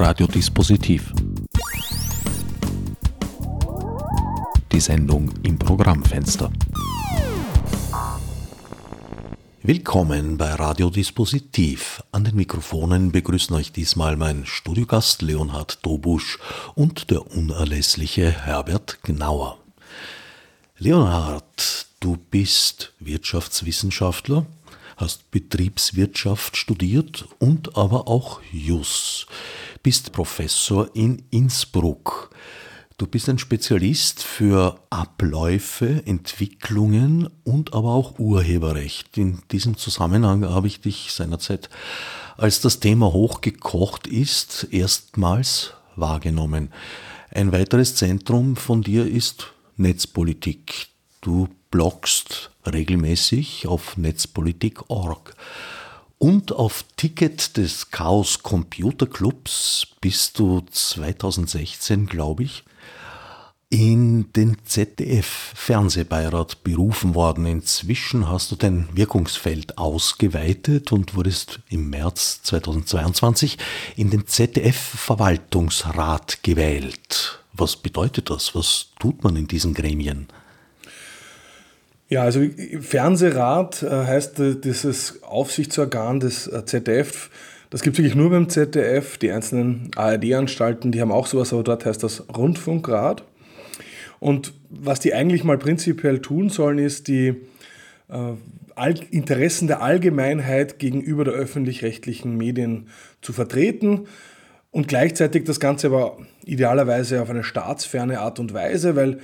Radiodispositiv. Die Sendung im Programmfenster. Willkommen bei Radiodispositiv. An den Mikrofonen begrüßen euch diesmal mein Studiogast Leonhard Dobusch und der unerlässliche Herbert Gnauer. Leonhard, du bist Wirtschaftswissenschaftler, hast Betriebswirtschaft studiert und aber auch Jus, bist Professor in Innsbruck. Du bist ein Spezialist für Abläufe, Entwicklungen und aber auch Urheberrecht. In diesem Zusammenhang habe ich dich seinerzeit, als das Thema hochgekocht ist, erstmals wahrgenommen. Ein weiteres Zentrum von dir ist Netzpolitik. Du bloggst regelmäßig auf netzpolitik.org. Und auf Ticket des Chaos Computer Clubs bist du 2016, glaube ich, in den ZDF-Fernsehbeirat berufen worden. Inzwischen hast du dein Wirkungsfeld ausgeweitet und wurdest im März 2022 in den ZDF-Verwaltungsrat gewählt. Was bedeutet das? Was tut man in diesen Gremien? Ja, also Fernsehrat äh, heißt äh, dieses Aufsichtsorgan des äh, ZDF. Das gibt es wirklich nur beim ZDF. Die einzelnen ARD-Anstalten, die haben auch sowas, aber dort heißt das Rundfunkrat. Und was die eigentlich mal prinzipiell tun sollen, ist die äh, Interessen der Allgemeinheit gegenüber der öffentlich-rechtlichen Medien zu vertreten und gleichzeitig das Ganze aber idealerweise auf eine staatsferne Art und Weise, weil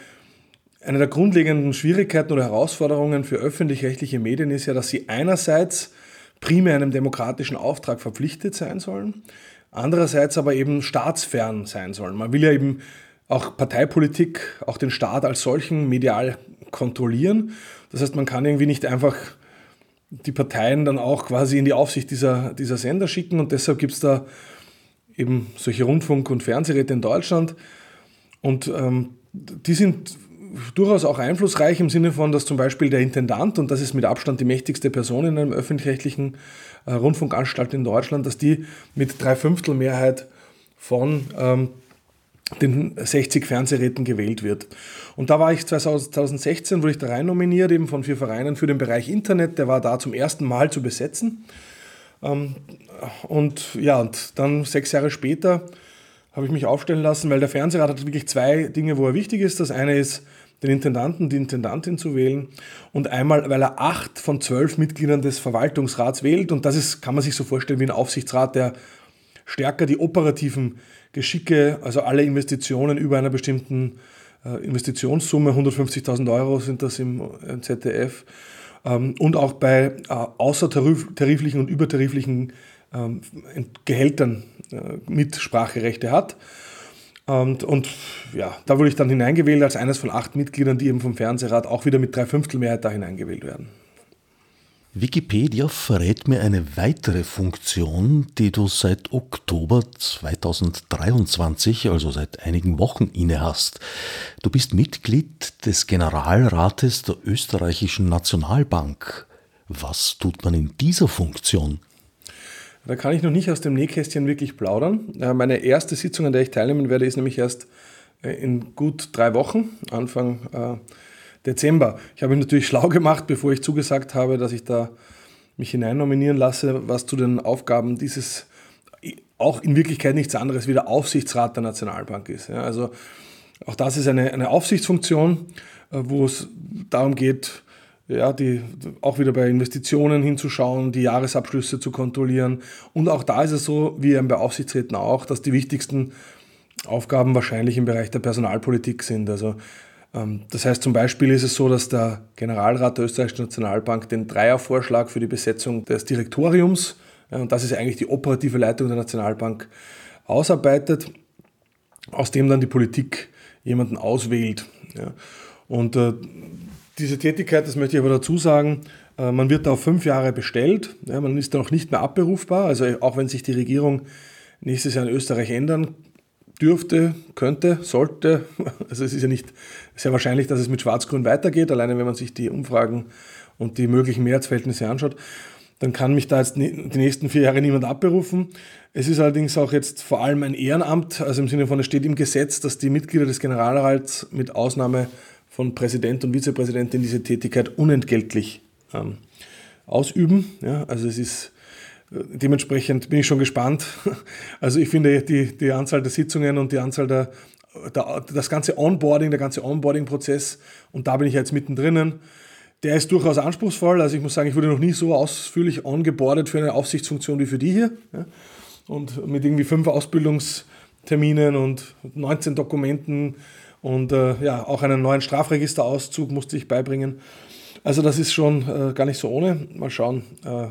eine der grundlegenden Schwierigkeiten oder Herausforderungen für öffentlich-rechtliche Medien ist ja, dass sie einerseits primär einem demokratischen Auftrag verpflichtet sein sollen, andererseits aber eben staatsfern sein sollen. Man will ja eben auch Parteipolitik, auch den Staat als solchen medial kontrollieren. Das heißt, man kann irgendwie nicht einfach die Parteien dann auch quasi in die Aufsicht dieser, dieser Sender schicken und deshalb gibt es da eben solche Rundfunk- und Fernsehräte in Deutschland und ähm, die sind durchaus auch einflussreich im Sinne von, dass zum Beispiel der Intendant, und das ist mit Abstand die mächtigste Person in einem öffentlich-rechtlichen äh, Rundfunkanstalt in Deutschland, dass die mit Dreiviertel Mehrheit von ähm, den 60 Fernsehräten gewählt wird. Und da war ich 2016, wurde ich da rein nominiert, eben von vier Vereinen für den Bereich Internet, der war da zum ersten Mal zu besetzen. Ähm, und ja, und dann sechs Jahre später habe ich mich aufstellen lassen, weil der Fernsehrat hat wirklich zwei Dinge, wo er wichtig ist. Das eine ist, den Intendanten, die Intendantin zu wählen und einmal, weil er acht von zwölf Mitgliedern des Verwaltungsrats wählt und das ist, kann man sich so vorstellen wie ein Aufsichtsrat, der stärker die operativen Geschicke, also alle Investitionen über einer bestimmten äh, Investitionssumme, 150.000 Euro sind das im, ZDF, ähm, und auch bei äh, außertariflichen und übertariflichen ähm, Gehältern äh, Mitspracherechte hat. Und, und ja, da wurde ich dann hineingewählt als eines von acht Mitgliedern, die eben vom Fernsehrat auch wieder mit Dreiviertelmehrheit da hineingewählt werden. Wikipedia verrät mir eine weitere Funktion, die du seit Oktober 2023, also seit einigen Wochen inne hast. Du bist Mitglied des Generalrates der österreichischen Nationalbank. Was tut man in dieser Funktion? Da kann ich noch nicht aus dem Nähkästchen wirklich plaudern. Äh, meine erste Sitzung, an der ich teilnehmen werde, ist nämlich erst äh, in gut drei Wochen, Anfang äh, Dezember. Ich habe mich natürlich schlau gemacht, bevor ich zugesagt habe, dass ich da mich hinein nominieren lasse, was zu den Aufgaben dieses auch in Wirklichkeit nichts anderes wie der Aufsichtsrat der Nationalbank ist. Also auch das ist eine, eine Aufsichtsfunktion, wo es darum geht, ja, die, auch wieder bei Investitionen hinzuschauen, die Jahresabschlüsse zu kontrollieren. Und auch da ist es so, wie bei Aufsichtsräten auch, dass die wichtigsten Aufgaben wahrscheinlich im Bereich der Personalpolitik sind. Also ähm, das heißt zum Beispiel ist es so, dass der Generalrat der Österreichischen Nationalbank den Dreiervorschlag für die Besetzung des Direktoriums, und das ist eigentlich die operative Leitung der Nationalbank, ausarbeitet, aus dem dann die Politik jemanden auswählt. Und äh, diese Tätigkeit, das möchte ich aber dazu sagen, äh, man wird da auf fünf Jahre bestellt, man ist da noch nicht mehr abberufbar, also auch wenn sich die Regierung nächstes Jahr in Österreich ändern dürfte, könnte, sollte, also es ist ja nicht sehr wahrscheinlich, dass es mit Schwarz-Grün weitergeht, alleine wenn man sich die Umfragen und die möglichen Mehrheitsverhältnisse anschaut. dann kann mich da jetzt die nächsten vier Jahre niemand abberufen. Es ist allerdings auch jetzt vor allem ein Ehrenamt, also im Sinne von, es steht im Gesetz, dass die Mitglieder des Generalrats mit Ausnahme von Präsident und Vizepräsidentin diese Tätigkeit unentgeltlich ähm, ausüben. Ja, also es ist äh, dementsprechend bin ich schon gespannt. Also ich finde die, die Anzahl der Sitzungen und die Anzahl der, der das ganze Onboarding, der ganze Onboarding-Prozess und da bin ich jetzt mittendrin der ist durchaus anspruchsvoll. Also ich muss sagen, ich wurde noch nie so ausführlich ongeboardet für eine Aufsichtsfunktion wie für die hier. Ja. Und mit irgendwie fünf Ausbildungsterminen und 19 Dokumenten und äh, ja, auch einen neuen Strafregisterauszug musste ich beibringen. Also das ist schon äh, gar nicht so ohne. Mal schauen, äh,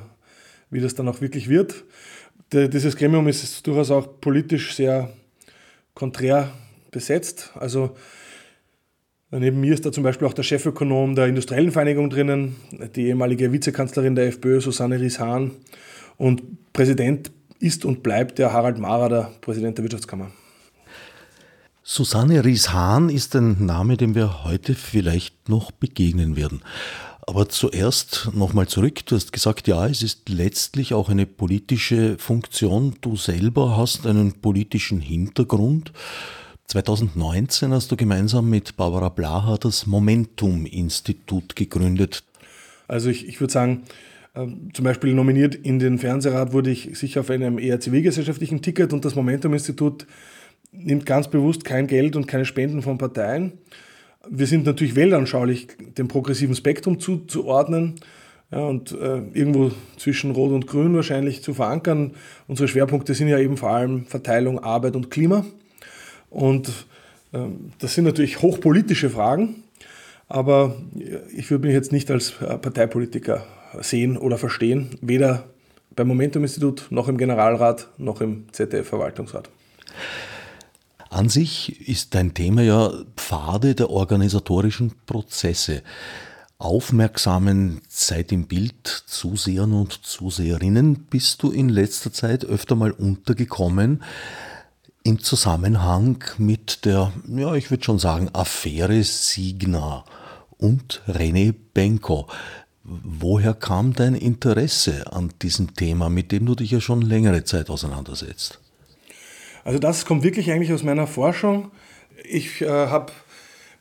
wie das dann auch wirklich wird. De, dieses Gremium ist durchaus auch politisch sehr konträr besetzt. Also Neben mir ist da zum Beispiel auch der Chefökonom der Industriellen Vereinigung drinnen, die ehemalige Vizekanzlerin der FPÖ, Susanne Ries-Hahn. Und Präsident ist und bleibt der Harald Mara, der Präsident der Wirtschaftskammer. Susanne Ries-Hahn ist ein Name, dem wir heute vielleicht noch begegnen werden. Aber zuerst nochmal zurück. Du hast gesagt, ja, es ist letztlich auch eine politische Funktion. Du selber hast einen politischen Hintergrund. 2019 hast du gemeinsam mit Barbara Blaha das Momentum-Institut gegründet. Also ich, ich würde sagen, äh, zum Beispiel nominiert in den Fernsehrat wurde ich sicher auf einem eher zivilgesellschaftlichen Ticket und das Momentum-Institut nimmt ganz bewusst kein Geld und keine Spenden von Parteien. Wir sind natürlich weltanschaulich dem progressiven Spektrum zuzuordnen ja, und äh, irgendwo zwischen Rot und Grün wahrscheinlich zu verankern. Unsere Schwerpunkte sind ja eben vor allem Verteilung, Arbeit und Klima. Und ähm, das sind natürlich hochpolitische Fragen, aber ich würde mich jetzt nicht als äh, Parteipolitiker sehen oder verstehen, weder beim Momentum-Institut noch im Generalrat noch im ZDF-Verwaltungsrat. An sich ist dein Thema ja Pfade der organisatorischen Prozesse. Aufmerksamen Zeit im Bild Zusehern und Zuseherinnen bist du in letzter Zeit öfter mal untergekommen im Zusammenhang mit der, ja, ich würde schon sagen, Affäre Signa und René Benko. Woher kam dein Interesse an diesem Thema, mit dem du dich ja schon längere Zeit auseinandersetzt? Also das kommt wirklich eigentlich aus meiner Forschung. Ich äh, habe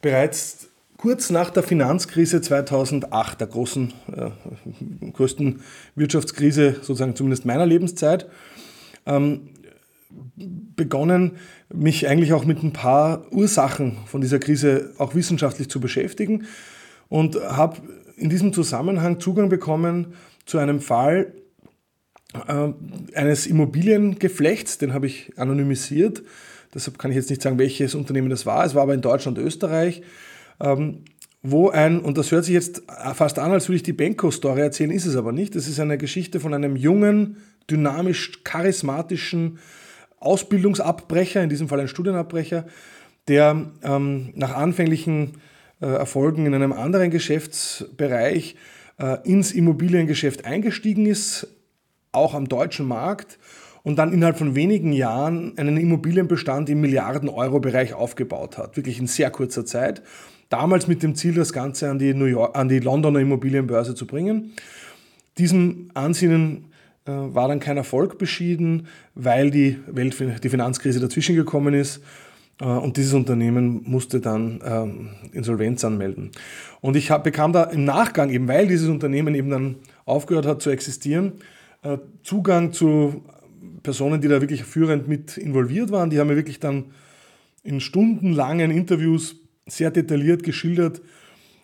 bereits kurz nach der Finanzkrise 2008, der großen, äh, größten Wirtschaftskrise sozusagen zumindest meiner Lebenszeit, ähm, begonnen, mich eigentlich auch mit ein paar Ursachen von dieser Krise auch wissenschaftlich zu beschäftigen und habe in diesem Zusammenhang Zugang bekommen zu einem Fall eines Immobiliengeflechts, den habe ich anonymisiert. Deshalb kann ich jetzt nicht sagen, welches Unternehmen das war. Es war aber in Deutschland Österreich, ähm, wo ein, und das hört sich jetzt fast an, als würde ich die Benko-Story erzählen, ist es aber nicht. Das ist eine Geschichte von einem jungen, dynamisch charismatischen Ausbildungsabbrecher, in diesem Fall ein Studienabbrecher, der ähm, nach anfänglichen äh, Erfolgen in einem anderen Geschäftsbereich äh, ins Immobiliengeschäft eingestiegen ist, auch am deutschen Markt und dann innerhalb von wenigen Jahren einen Immobilienbestand im Milliarden-Euro-Bereich aufgebaut hat, wirklich in sehr kurzer Zeit. Damals mit dem Ziel, das Ganze an die, New York, an die Londoner Immobilienbörse zu bringen. Diesem Ansinnen äh, war dann kein Erfolg beschieden, weil die, Welt, die Finanzkrise dazwischen gekommen ist. Äh, und dieses Unternehmen musste dann ähm, Insolvenz anmelden. Und ich hab, bekam da im Nachgang, eben weil dieses Unternehmen eben dann aufgehört hat zu existieren, Zugang zu Personen, die da wirklich führend mit involviert waren. Die haben mir wirklich dann in stundenlangen Interviews sehr detailliert geschildert,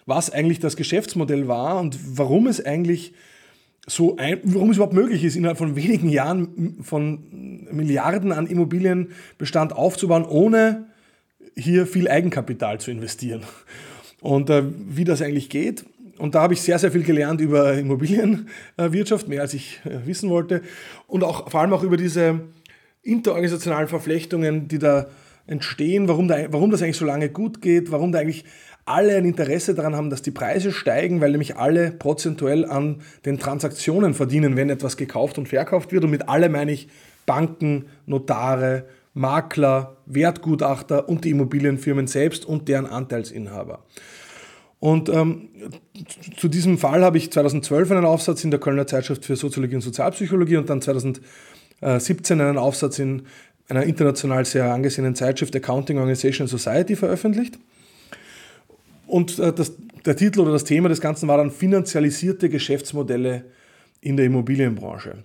was eigentlich das Geschäftsmodell war und warum es eigentlich so ein, warum es überhaupt möglich ist, innerhalb von wenigen Jahren von Milliarden an Immobilienbestand aufzubauen, ohne hier viel Eigenkapital zu investieren. Und äh, wie das eigentlich geht. Und da habe ich sehr, sehr viel gelernt über Immobilienwirtschaft, mehr als ich äh, wissen wollte. Und auch vor allem auch über diese interorganisationalen Verflechtungen, die da entstehen, warum, da, warum das eigentlich so lange gut geht, warum da eigentlich alle ein Interesse daran haben, dass die Preise steigen, weil nämlich alle prozentuell an den Transaktionen verdienen, wenn etwas gekauft und verkauft wird. Und mit alle meine ich Banken, Notare, Makler, Wertgutachter und die Immobilienfirmen selbst und deren Anteilsinhaber. Und ähm, zu diesem Fall habe ich 2012 einen Aufsatz in der Kölner Zeitschrift für Soziologie und Sozialpsychologie und dann 2017 einen Aufsatz in einer international sehr angesehenen Zeitschrift Accounting Organization Society veröffentlicht. Und äh, das, der Titel oder das Thema des Ganzen war dann finanzialisierte Geschäftsmodelle in der Immobilienbranche.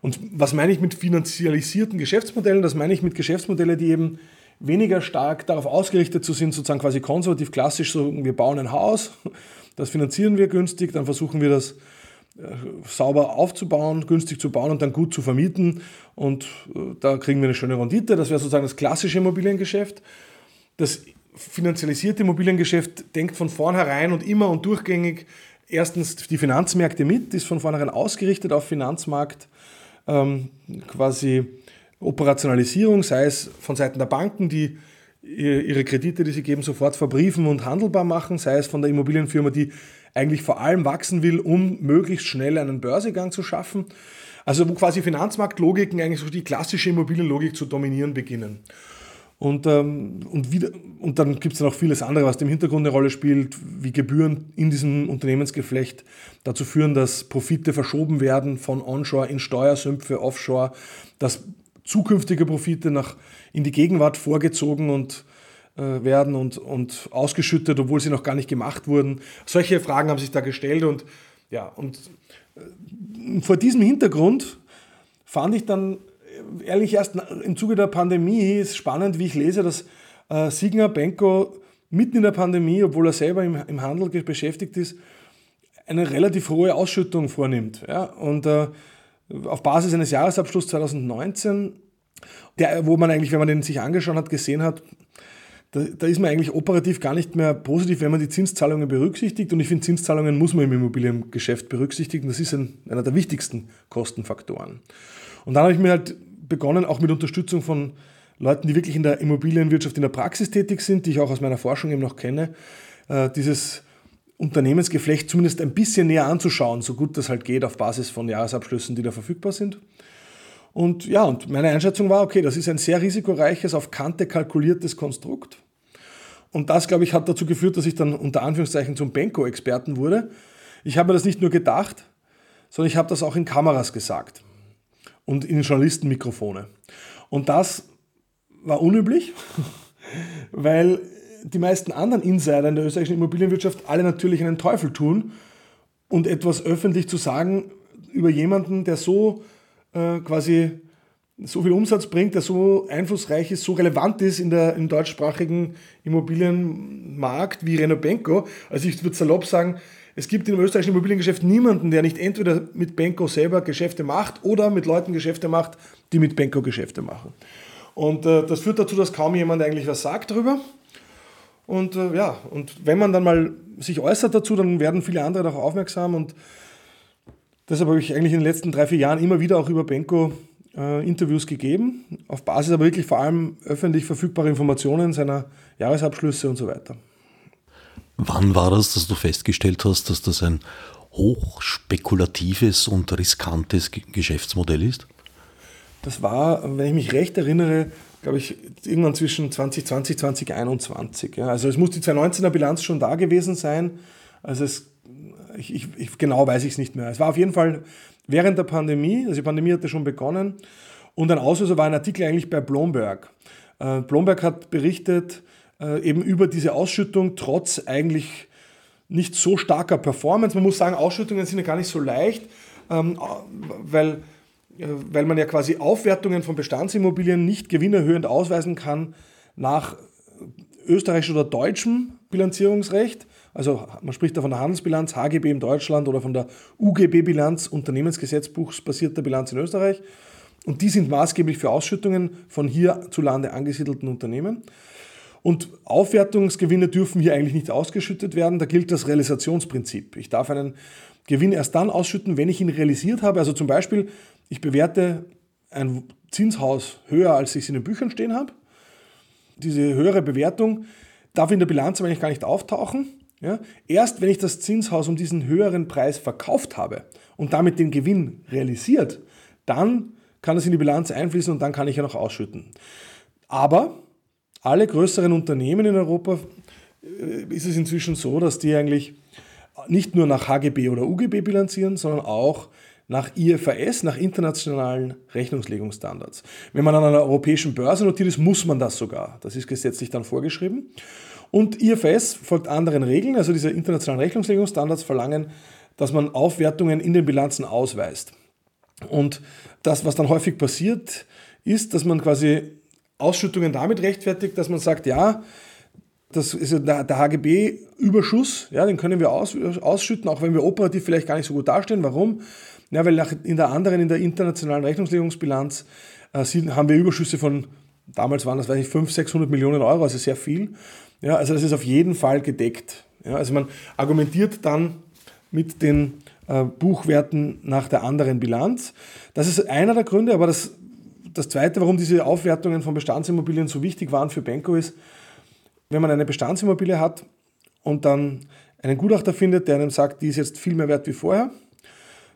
Und was meine ich mit finanzialisierten Geschäftsmodellen? Das meine ich mit Geschäftsmodellen, die eben weniger stark darauf ausgerichtet zu sind, sozusagen quasi konservativ klassisch, so wir bauen ein Haus, das finanzieren wir günstig, dann versuchen wir das äh, sauber aufzubauen, günstig zu bauen und dann gut zu vermieten und äh, da kriegen wir eine schöne Rendite. Das wäre sozusagen das klassische Immobiliengeschäft. Das finanzialisierte Immobiliengeschäft denkt von vornherein und immer und durchgängig erstens die Finanzmärkte mit, ist von vornherein ausgerichtet auf Finanzmarkt, ähm, quasi Operationalisierung, sei es von Seiten der Banken, die ihre Kredite, die sie geben, sofort verbriefen und handelbar machen, sei es von der Immobilienfirma, die eigentlich vor allem wachsen will, um möglichst schnell einen Börsegang zu schaffen. Also wo quasi Finanzmarktlogiken eigentlich so die klassische Immobilienlogik zu dominieren beginnen. Und, ähm, und, wieder, und dann gibt es noch vieles andere, was im Hintergrund eine Rolle spielt, wie Gebühren in diesem Unternehmensgeflecht dazu führen, dass Profite verschoben werden von Onshore in Steuersümpfe, Offshore, dass zukünftige Profite nach, in die Gegenwart vorgezogen und äh, werden und, und ausgeschüttet, obwohl sie noch gar nicht gemacht wurden. Solche Fragen haben sich da gestellt und ja, und äh, vor diesem Hintergrund fand ich dann äh, ehrlich erst im Zuge der Pandemie ist spannend, wie ich lese, dass äh, Signer Benko mitten in der Pandemie, obwohl er selber im, im Handel beschäftigt ist, eine relativ hohe Ausschüttung vornimmt. Ja? Und äh, auf Basis eines Jahresabschlusses 2019, der, wo man eigentlich, wenn man den sich angeschaut hat, gesehen hat, da, da, ist man eigentlich operativ gar nicht mehr positiv, wenn man die Zinszahlungen berücksichtigt. Und ich finde, Zinszahlungen muss man im Immobiliengeschäft berücksichtigen. Das ist ein, einer der wichtigsten Kostenfaktoren. Und dann habe ich mir halt begonnen, auch mit Unterstützung von Leuten, die wirklich in der Immobilienwirtschaft in der Praxis tätig sind, die ich auch aus meiner Forschung eben noch kenne, äh, dieses Unternehmensgeflecht zumindest ein bisschen näher anzuschauen, so gut das halt geht, auf Basis von Jahresabschlüssen, die da verfügbar sind. Und ja, und meine Einschätzung war, okay, das ist ein sehr risikoreiches, auf Kante kalkuliertes Konstrukt. Und das, glaube ich, hat dazu geführt, dass ich dann unter Anführungszeichen zum Benko-Experten wurde. Ich habe das nicht nur gedacht, sondern ich habe das auch in Kameras gesagt und in Journalistenmikrofone. Und das war unüblich, weil die meisten anderen Insider in der österreichischen Immobilienwirtschaft alle natürlich einen Teufel tun und etwas öffentlich zu sagen über jemanden, der so äh, quasi so viel Umsatz bringt, der so einflussreich ist, so relevant ist in der, im deutschsprachigen Immobilienmarkt wie Reno Benko. Also ich würde salopp sagen, es gibt im österreichischen Immobiliengeschäft niemanden, der nicht entweder mit Benko selber Geschäfte macht oder mit Leuten Geschäfte macht, die mit Benko Geschäfte machen. Und äh, das führt dazu, dass kaum jemand eigentlich was sagt darüber. Und äh, ja, und wenn man dann mal sich äußert dazu, dann werden viele andere darauf aufmerksam. Und deshalb habe ich eigentlich in den letzten drei, vier Jahren immer wieder auch über Benko äh, Interviews gegeben, auf Basis aber wirklich vor allem öffentlich verfügbarer Informationen seiner Jahresabschlüsse und so weiter. Wann war das, dass du festgestellt hast, dass das ein hochspekulatives und riskantes Geschäftsmodell ist? Das war, wenn ich mich recht erinnere, glaube ich, irgendwann zwischen 2020 und 2021. Ja. Also es muss die 2019er Bilanz schon da gewesen sein. Also es, ich, ich, ich genau weiß ich es nicht mehr. Es war auf jeden Fall während der Pandemie, also die Pandemie hatte schon begonnen. Und ein Auslöser war ein Artikel eigentlich bei Blomberg. Äh, Blomberg hat berichtet äh, eben über diese Ausschüttung trotz eigentlich nicht so starker Performance. Man muss sagen, Ausschüttungen sind ja gar nicht so leicht, ähm, weil weil man ja quasi Aufwertungen von Bestandsimmobilien nicht gewinnerhöhend ausweisen kann nach österreichischem oder deutschem Bilanzierungsrecht. Also man spricht da von der Handelsbilanz, HGB in Deutschland oder von der UGB-Bilanz, Unternehmensgesetzbuchsbasierter Bilanz in Österreich. Und die sind maßgeblich für Ausschüttungen von hierzulande angesiedelten Unternehmen. Und Aufwertungsgewinne dürfen hier eigentlich nicht ausgeschüttet werden. Da gilt das Realisationsprinzip. Ich darf einen Gewinn erst dann ausschütten, wenn ich ihn realisiert habe. Also zum Beispiel, ich bewerte ein Zinshaus höher, als ich es in den Büchern stehen habe. Diese höhere Bewertung darf in der Bilanz eigentlich gar nicht auftauchen. Ja? Erst wenn ich das Zinshaus um diesen höheren Preis verkauft habe und damit den Gewinn realisiert, dann kann es in die Bilanz einfließen und dann kann ich ja noch ausschütten. Aber alle größeren Unternehmen in Europa äh, ist es inzwischen so, dass die eigentlich nicht nur nach HGB oder UGB bilanzieren, sondern auch nach IFRS, nach internationalen Rechnungslegungsstandards. Wenn man an einer europäischen Börse notiert ist, muss man das sogar. Das ist gesetzlich dann vorgeschrieben. Und IFRS folgt anderen Regeln, also diese internationalen Rechnungslegungsstandards verlangen, dass man Aufwertungen in den Bilanzen ausweist. Und das, was dann häufig passiert, ist, dass man quasi Ausschüttungen damit rechtfertigt, dass man sagt, ja, das ist der, der HGB-Überschuss, ja, den können wir aus, ausschütten, auch wenn wir operativ vielleicht gar nicht so gut dastehen. Warum? Ja, weil nach, in der anderen, in der internationalen Rechnungslegungsbilanz, äh, haben wir Überschüsse von, damals waren das, weiß ich, 500, 600 Millionen Euro, also sehr viel. Ja, also das ist auf jeden Fall gedeckt. Ja, also man argumentiert dann mit den äh, Buchwerten nach der anderen Bilanz. Das ist einer der Gründe, aber das, das Zweite, warum diese Aufwertungen von Bestandsimmobilien so wichtig waren für Benko ist, wenn man eine Bestandsimmobilie hat und dann einen Gutachter findet, der einem sagt, die ist jetzt viel mehr wert wie vorher,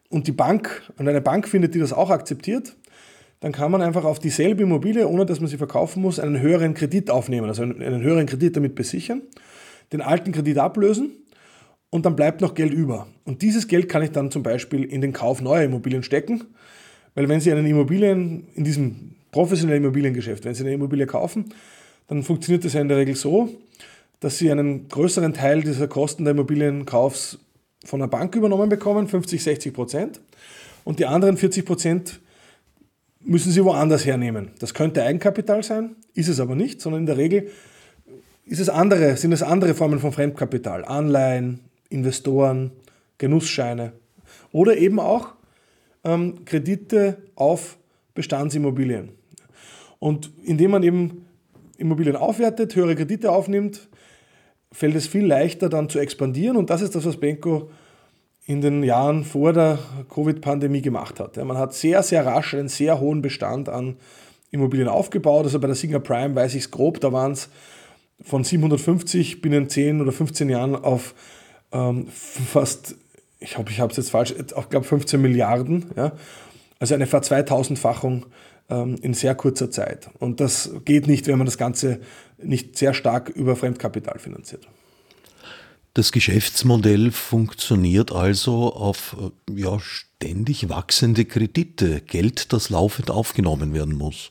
und die Bank und eine Bank findet, die das auch akzeptiert, dann kann man einfach auf dieselbe Immobilie, ohne dass man sie verkaufen muss, einen höheren Kredit aufnehmen, also einen, höheren Kredit damit besichern, den alten Kredit ablösen und dann bleibt noch Geld über. Und dieses Geld kann ich dann zum Beispiel in den Kauf neuer Immobilien stecken, weil wenn Sie einen Immobilien, in diesem professionellen Immobiliengeschäft, wenn Sie eine Immobilie kaufen, dann funktioniert das ja in der Regel so, dass Sie einen größeren Teil dieser Kosten der Immobilienkaufs von der Bank übernommen bekommen, 50, 60 Prozent. Und die anderen 40 Prozent müssen sie woanders hernehmen. Das könnte Eigenkapital sein, ist es aber nicht, sondern in der Regel ist es andere, sind es andere Formen von Fremdkapital. Anleihen, Investoren, Genussscheine oder eben auch ähm, Kredite auf Bestandsimmobilien. Und indem man eben Immobilien aufwertet, höhere Kredite aufnimmt, fällt es viel leichter dann zu expandieren und das ist das, was Benko in den Jahren vor der Covid-Pandemie gemacht hat. Man hat sehr, sehr rasch einen sehr hohen Bestand an Immobilien aufgebaut. Also bei der Singer Prime weiß ich es grob, da waren es von 750 binnen 10 oder 15 Jahren auf ähm, fast, ich hoffe, ich habe es jetzt falsch, ich glaube 15 Milliarden. Ja? Also eine Verzweitausendfachung ähm, in sehr kurzer Zeit. Und das geht nicht, wenn man das Ganze nicht sehr stark über Fremdkapital finanziert. Das Geschäftsmodell funktioniert also auf ja, ständig wachsende Kredite, Geld, das laufend aufgenommen werden muss.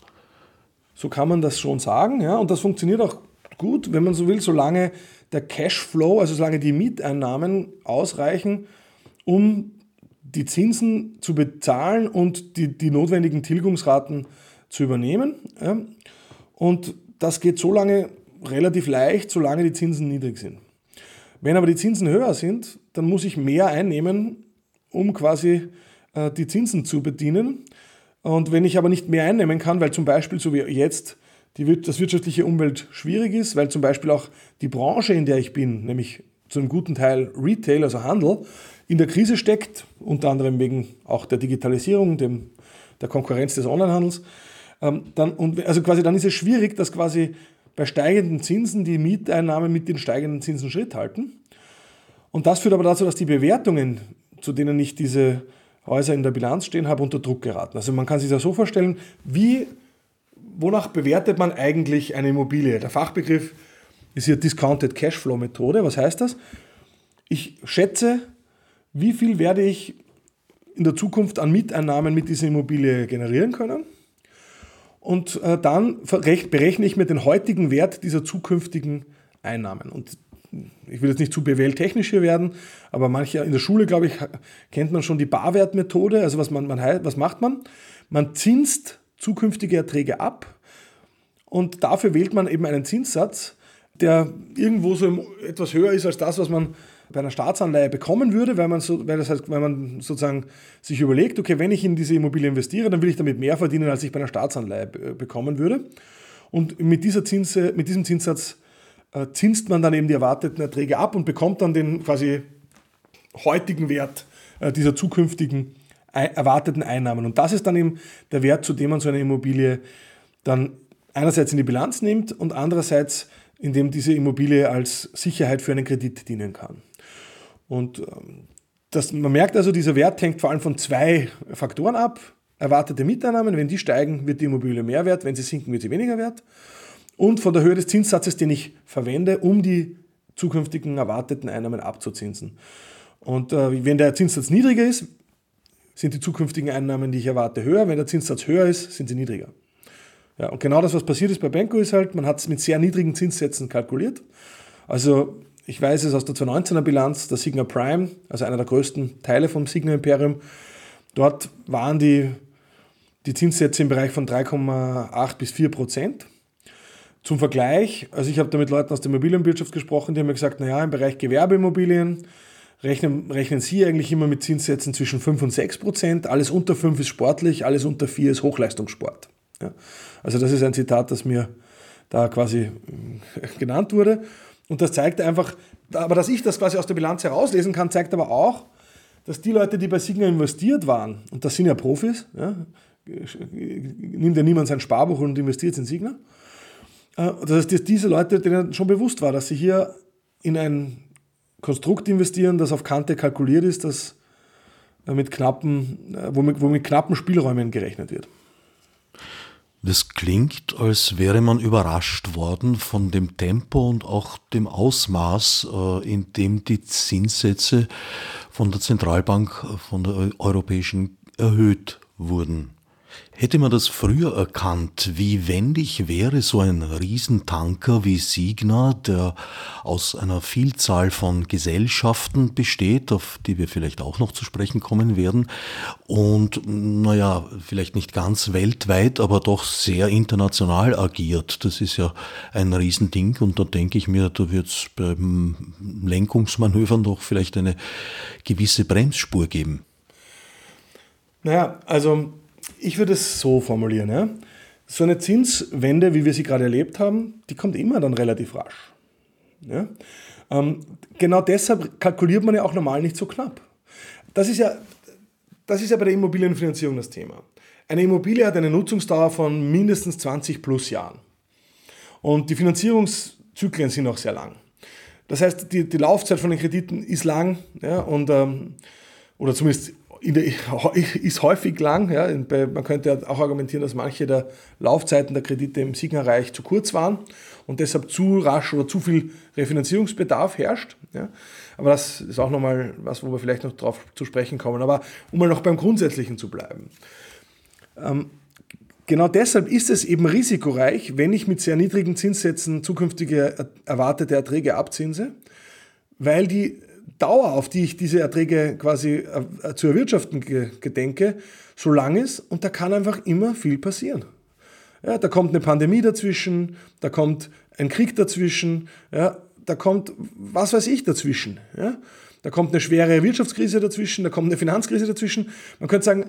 So kann man das schon sagen, ja, und das funktioniert auch gut, wenn man so will, solange der Cashflow, also solange die Mieteinnahmen ausreichen, um die Zinsen zu bezahlen und die, die notwendigen Tilgungsraten zu übernehmen. Ja. Und das geht so lange relativ leicht, solange die Zinsen niedrig sind. Wenn aber die Zinsen höher sind, dann muss ich mehr einnehmen, um quasi äh, die Zinsen zu bedienen. Und wenn ich aber nicht mehr einnehmen kann, weil zum Beispiel so wie jetzt die, das wirtschaftliche Umwelt schwierig ist, weil zum Beispiel auch die Branche, in der ich bin, nämlich zu einem guten Teil Retail, also Handel, in der Krise steckt, unter anderem wegen auch der Digitalisierung, dem, der Konkurrenz des Onlinehandels, ähm, dann, also quasi dann ist es schwierig, dass quasi bei steigenden Zinsen die Mieteinnahmen mit den steigenden Zinsen Schritt halten. Und das führt aber dazu, dass die Bewertungen, zu denen ich diese Häuser in der Bilanz stehen habe, unter Druck geraten. Also man kann sich das so vorstellen, wie, wonach bewertet man eigentlich eine Immobilie? Der Fachbegriff ist hier Discounted Cashflow Methode. Was heißt das? Ich schätze, wie viel werde ich in der Zukunft an Mieteinnahmen mit dieser Immobilie generieren können und äh, dann berechne ich mir den heutigen Wert dieser zukünftigen Einnahmen. Und ich will jetzt nicht zu BWL-technisch hier werden, aber manche in der Schule, glaube ich, kennt man schon die Barwertmethode. Also was, man, man, was macht man? Man zinst zukünftige Erträge ab und dafür wählt man eben einen Zinssatz, der irgendwo so etwas höher ist als das, was man bei einer Staatsanleihe bekommen würde, weil man, so, weil das heißt, weil man sozusagen sich überlegt, okay, wenn ich in diese Immobilie investiere, dann will ich damit mehr verdienen, als ich bei einer Staatsanleihe bekommen würde. Und mit, dieser Zinse, mit diesem Zinssatz äh, zinst man dann eben die erwarteten Erträge ab und bekommt dann den quasi heutigen Wert äh, dieser zukünftigen erwarteten Einnahmen. Und das ist dann eben der Wert, zu dem man so eine Immobilie dann einerseits in die Bilanz nimmt und andererseits, indem diese Immobilie als Sicherheit für einen Kredit dienen kann. Und ähm, das, man merkt also, dieser Wert hängt vor allem von zwei Faktoren ab. Erwartete Mieteinnahmen, wenn die steigen, wird die Immobilie mehr wert, wenn sie sinken, wird sie weniger wert. Und von der Höhe des Zinssatzes, den ich verwende, um die zukünftigen erwarteten Einnahmen abzuzinsen. Und äh, wenn der Zinssatz niedriger ist, sind die zukünftigen Einnahmen, die ich erwarte, höher. Wenn der Zinssatz höher ist, sind sie niedriger. Ja, und genau das, was passiert ist bei Benko, ist halt, man hat es mit sehr niedrigen Zinssätzen kalkuliert. Also ich weiß es aus der 2019er Bilanz, der Signa Prime, also einer der größten Teile vom Signa Imperium, dort waren die, die Zinssätze im Bereich von 3,8 bis 4 Prozent. Zum Vergleich, also ich habe da mit Leuten aus der Immobilienwirtschaft gesprochen, die haben mir gesagt, naja, im Bereich Gewerbeimmobilien rechnen, rechnen sie eigentlich immer mit Zinssätzen zwischen 5 und 6 Prozent. Alles unter 5 ist sportlich, alles unter 4 ist Hochleistungssport. Ja. Also das ist ein Zitat, das mir da quasi äh, genannt wurde. Und das zeigt einfach, aber dass ich das quasi aus der Bilanz herauslesen kann, zeigt aber auch, dass die Leute, die bei Signa investiert waren, und das sind ja Profis, ja, nimmt ja niemand sein Sparbuch und investiert in Signa, äh, dass diese Leute, denen schon bewusst war, dass sie hier in ein Konstrukt investieren, das auf Kante kalkuliert ist, das mit knappen, äh, wo mit, wo mit knappen Spielräumen gerechnet wird. Das klingt, als wäre man überrascht worden von dem Tempo und auch dem Ausmaß, äh, in dem die Zinssätze von der Zentralbank, von der Europäischen erhöht wurden. Hätte man das früher erkannt, wie wendig wäre so ein Riesentanker wie Signa, der aus einer Vielzahl von Gesellschaften besteht, auf die wir vielleicht auch noch zu sprechen kommen werden, und naja, vielleicht nicht ganz weltweit, aber doch sehr international agiert. Das ist ja ein Riesending und da denke ich mir, da wird es beim Lenkungsmanövern doch vielleicht eine gewisse Bremsspur geben. Naja, also ich würde es so formulieren. Ja? So eine Zinswende, wie wir sie gerade erlebt haben, die kommt immer dann relativ rasch. Ja? Ähm, genau deshalb kalkuliert man ja auch normal nicht so knapp. Das ist ja, das ist ja bei der Immobilienfinanzierung das Thema. Eine Immobilie hat eine Nutzungsdauer von mindestens 20 plus Jahren. Und die Finanzierungszyklen sind auch sehr lang. Das heißt, die, die Laufzeit von den Krediten ist lang ja, und, ähm, oder zumindest ist häufig lang. Ja. Man könnte auch argumentieren, dass manche der Laufzeiten der Kredite im Signerreich zu kurz waren und deshalb zu rasch oder zu viel Refinanzierungsbedarf herrscht. Ja. Aber das ist auch nochmal was, wo wir vielleicht noch darauf zu sprechen kommen. Aber um mal noch beim Grundsätzlichen zu bleiben. Ähm, genau deshalb ist es eben risikoreich, wenn ich mit sehr niedrigen Zinssätzen zukünftige erwartete Erträge abzinse, weil die Dauer, auf die ich diese Erträge quasi äh, zu erwirtschaften gedenke, so lang ist und da kann einfach immer viel passieren. Ja, da kommt eine Pandemie dazwischen, da kommt ein Krieg dazwischen, ja, da kommt was weiß ich dazwischen. Ja. Da kommt eine schwere Wirtschaftskrise dazwischen, da kommt eine Finanzkrise dazwischen. Man könnte sagen,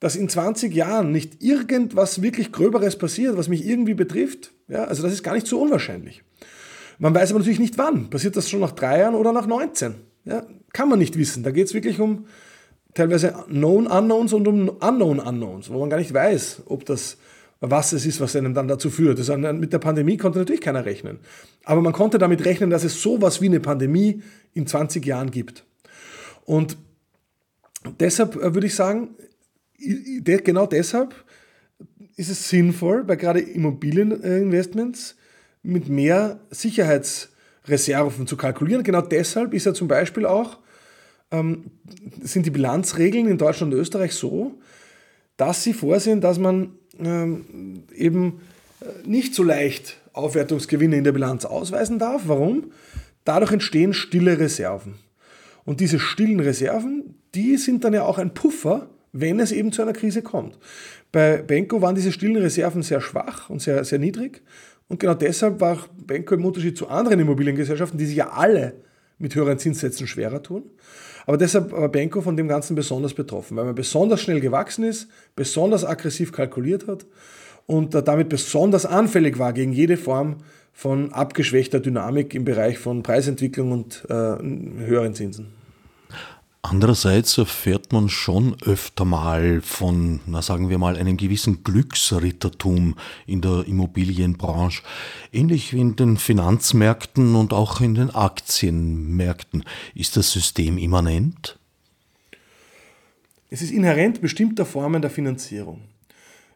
dass in 20 Jahren nicht irgendwas wirklich Gröberes passiert, was mich irgendwie betrifft. Ja, also das ist gar nicht so unwahrscheinlich. Man weiß aber natürlich nicht wann. Passiert das schon nach drei Jahren oder nach 19? Ja, kann man nicht wissen. Da geht es wirklich um teilweise Known Unknowns und um Unknown Unknowns, wo man gar nicht weiß, ob das was es ist, was einem dann dazu führt. Das, mit der Pandemie konnte natürlich keiner rechnen. Aber man konnte damit rechnen, dass es sowas wie eine Pandemie in 20 Jahren gibt. Und deshalb äh, würde ich sagen, genau deshalb ist es sinnvoll, bei gerade Immobilieninvestments mit mehr Sicherheits- Reserven zu kalkulieren. Genau deshalb ist ja zum Beispiel auch, ähm, sind die Bilanzregeln in Deutschland und Österreich so, dass sie vorsehen, dass man ähm, eben äh, nicht so leicht Aufwertungsgewinne in der Bilanz ausweisen darf. Warum? Dadurch entstehen stille Reserven. Und diese stillen Reserven, die sind dann ja auch ein Puffer, wenn es eben zu einer Krise kommt. Bei Benko waren diese stillen Reserven sehr schwach und sehr, sehr niedrig. Und genau deshalb war Benko im Unterschied zu anderen Immobiliengesellschaften, die sich ja alle mit höheren Zinssätzen schwerer tun. Aber deshalb war Benko von dem Ganzen besonders betroffen, weil man besonders schnell gewachsen ist, besonders aggressiv kalkuliert hat und damit besonders anfällig war gegen jede Form von abgeschwächter Dynamik im Bereich von Preisentwicklung und äh, höheren Zinsen. Andererseits erfährt man schon öfter mal von, na sagen wir mal, einem gewissen Glücksrittertum in der Immobilienbranche, ähnlich wie in den Finanzmärkten und auch in den Aktienmärkten. Ist das System immanent? Es ist inhärent bestimmter Formen der Finanzierung.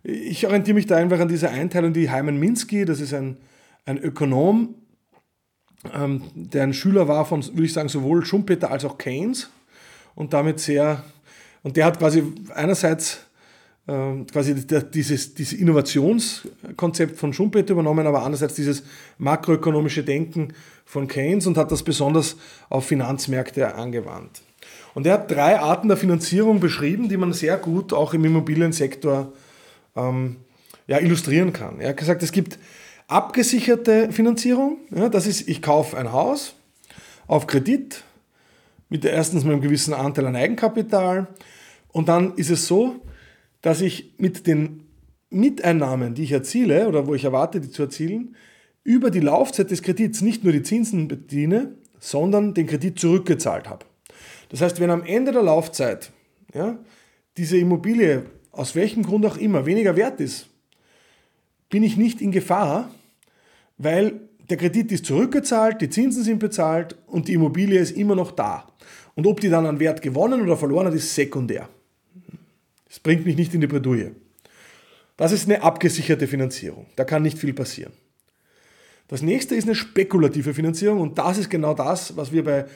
Ich orientiere mich da einfach an dieser Einteilung, die Hyman Minsky, das ist ein, ein Ökonom, ähm, der ein Schüler war von, würde ich sagen, sowohl Schumpeter als auch Keynes und damit sehr, und der hat quasi einerseits ähm, quasi dieses, dieses Innovationskonzept von Schumpeter übernommen, aber andererseits dieses makroökonomische Denken von Keynes und hat das besonders auf Finanzmärkte angewandt. Und er hat drei Arten der Finanzierung beschrieben, die man sehr gut auch im Immobiliensektor ähm, ja, illustrieren kann. Er hat gesagt, es gibt abgesicherte Finanzierung. Ja, das ist, ich kaufe ein Haus auf Kredit mit erstens mit einem gewissen Anteil an Eigenkapital. Und dann ist es so, dass ich mit den Miteinnahmen, die ich erziele oder wo ich erwarte, die zu erzielen, über die Laufzeit des Kredits nicht nur die Zinsen bediene, sondern den Kredit zurückgezahlt habe. Das heißt, wenn am Ende der Laufzeit ja, diese Immobilie aus welchem Grund auch immer weniger wert ist, bin ich nicht in Gefahr, weil der Kredit ist zurückgezahlt, die Zinsen sind bezahlt und die Immobilie ist immer noch da. Und ob die dann an Wert gewonnen oder verloren hat, ist sekundär. Das bringt mich nicht in die Bredouille. Das ist eine abgesicherte Finanzierung. Da kann nicht viel passieren. Das nächste ist eine spekulative Finanzierung und das ist genau das, was wir bei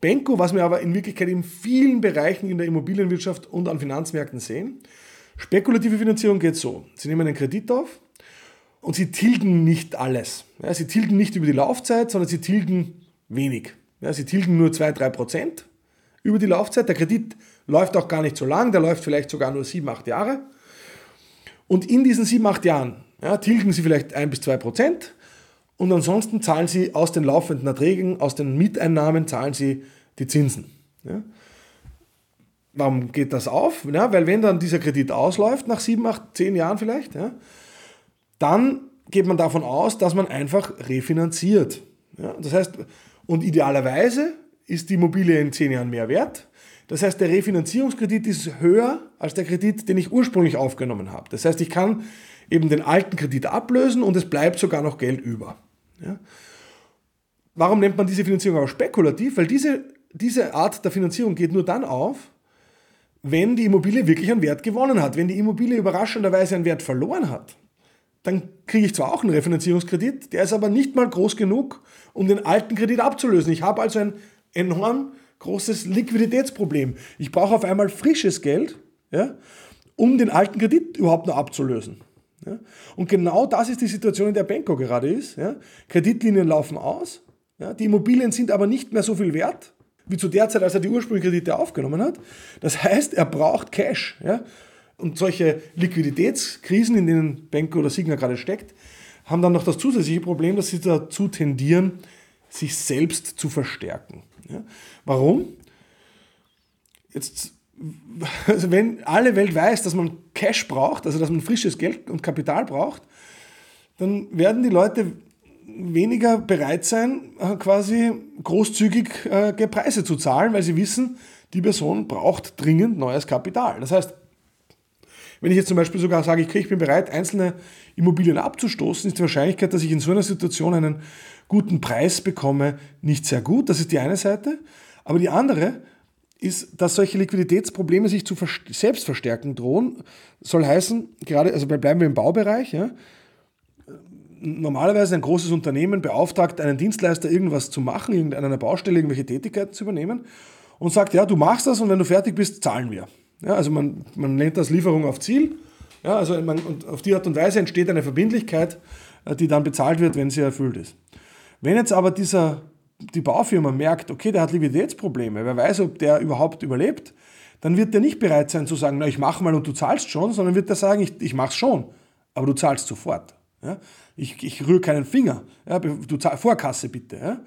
Benko, was wir aber in Wirklichkeit in vielen Bereichen in der Immobilienwirtschaft und an Finanzmärkten sehen. Spekulative Finanzierung geht so. Sie nehmen einen Kredit auf und sie tilgen nicht alles. Ja, sie tilgen nicht über die Laufzeit, sondern sie tilgen wenig. Ja, sie tilgen nur 2-3% über die Laufzeit. Der Kredit läuft auch gar nicht so lang, der läuft vielleicht sogar nur 7-8 Jahre. Und in diesen 7-8 Jahren ja, tilgen sie vielleicht 1 bis 2 Prozent und ansonsten zahlen sie aus den laufenden Erträgen, aus den Mieteinnahmen zahlen sie die Zinsen. Ja. Warum geht das auf? Ja, weil wenn dann dieser Kredit ausläuft, nach 7, 8, 10 Jahren vielleicht, dann geht man davon aus, dass man einfach refinanziert. Ja, das heißt, und idealerweise ist die Immobilie in 10 Jahren mehr wert. Das heißt, der Refinanzierungskredit ist höher als der Kredit, den ich ursprünglich aufgenommen habe. Das heißt, ich kann eben den alten Kredit ablösen und es bleibt sogar noch Geld über. Ja? Warum nennt man diese Finanzierung aber spekulativ? Weil diese, diese Art der Finanzierung geht nur dann auf, wenn die Immobilie wirklich einen Wert gewonnen hat. Wenn die Immobilie überraschenderweise einen Wert verloren hat, dann kriege ich zwar auch einen Refinanzierungskredit, der ist aber nicht mal groß genug, um den alten Kredit abzulösen. Ich habe also ein enorm großes Liquiditätsproblem. Ich brauche auf einmal frisches Geld, ja, um den alten Kredit überhaupt noch abzulösen. Ja? Und genau das ist die Situation, in der Benko gerade ist. Ja? Kreditlinien laufen aus, die Immobilien sind aber nicht mehr so viel wert, wie zu der Zeit, als er die ursprünglichen Kredite aufgenommen hat. Das heißt, er braucht Cash. Ja? Und solche Liquiditätskrisen, in denen Benko oder Signa gerade steckt, haben dann noch das zusätzliche Problem, dass sie dazu tendieren, sich selbst zu verstärken. Ja? Warum? Jetzt also wenn alle Welt weiß, dass man Cash braucht, also dass man frisches Geld und Kapital braucht, dann werden die Leute weniger bereit sein, äh, quasi großzügig äh, Preise zu zahlen, weil sie wissen, die Person braucht dringend neues Kapital. Das heißt, wenn ich jetzt zum Beispiel sogar sage, ich bin bereit, einzelne Immobilien abzustoßen, ist die Wahrscheinlichkeit, dass ich in so einer Situation einen guten Preis bekomme, nicht sehr gut. Das ist die eine Seite. Aber die andere, ist, dass solche Liquiditätsprobleme sich zu selbst verstärken drohen. Soll heißen, gerade, also bleiben wir im Baubereich, ja, normalerweise ein großes Unternehmen beauftragt einen Dienstleister irgendwas zu machen, in einer Baustelle irgendwelche Tätigkeiten zu übernehmen und sagt, ja, du machst das und wenn du fertig bist, zahlen wir. Ja, also man, man nennt das Lieferung auf Ziel. Ja, also man, und auf die Art und Weise entsteht eine Verbindlichkeit, äh, die dann bezahlt wird, wenn sie erfüllt ist. Wenn jetzt aber dieser die Baufirma merkt, okay, der hat Liquiditätsprobleme, wer weiß, ob der überhaupt überlebt, dann wird der nicht bereit sein zu sagen, na, ich mache mal und du zahlst schon, sondern wird der sagen, ich, ich mache schon, aber du zahlst sofort. Ja? Ich, ich rühre keinen Finger. Ja? Du zahl, Vorkasse bitte. Ja?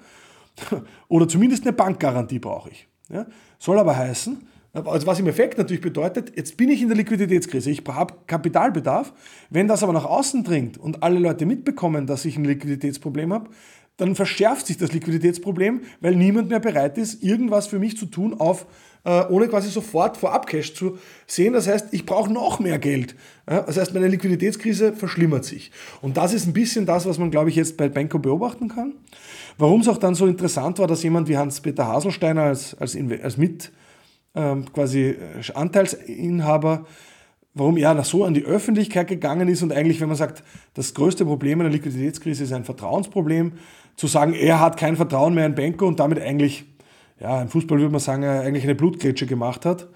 Oder zumindest eine Bankgarantie brauche ich. Ja? Soll aber heißen, also was im Effekt natürlich bedeutet, jetzt bin ich in der Liquiditätskrise, ich habe Kapitalbedarf. Wenn das aber nach außen dringt und alle Leute mitbekommen, dass ich ein Liquiditätsproblem habe, dann verschärft sich das Liquiditätsproblem, weil niemand mehr bereit ist, irgendwas für mich zu tun, auf, äh, ohne quasi sofort vorab Cash zu sehen. Das heißt, ich brauche noch mehr Geld. Das heißt, meine Liquiditätskrise verschlimmert sich. Und das ist ein bisschen das, was man, glaube ich, jetzt bei Benko beobachten kann. Warum es auch dann so interessant war, dass jemand wie Hans-Peter Haselsteiner als, als, als mit ähm, quasi äh, Anteilsinhaber warum er so an die Öffentlichkeit gegangen ist und eigentlich, wenn man sagt, das größte Problem einer Liquiditätskrise ist ein Vertrauensproblem zu sagen, er hat kein Vertrauen mehr in Benko und damit eigentlich, ja, im Fußball würde man sagen, eigentlich eine Blutgrätsche gemacht hat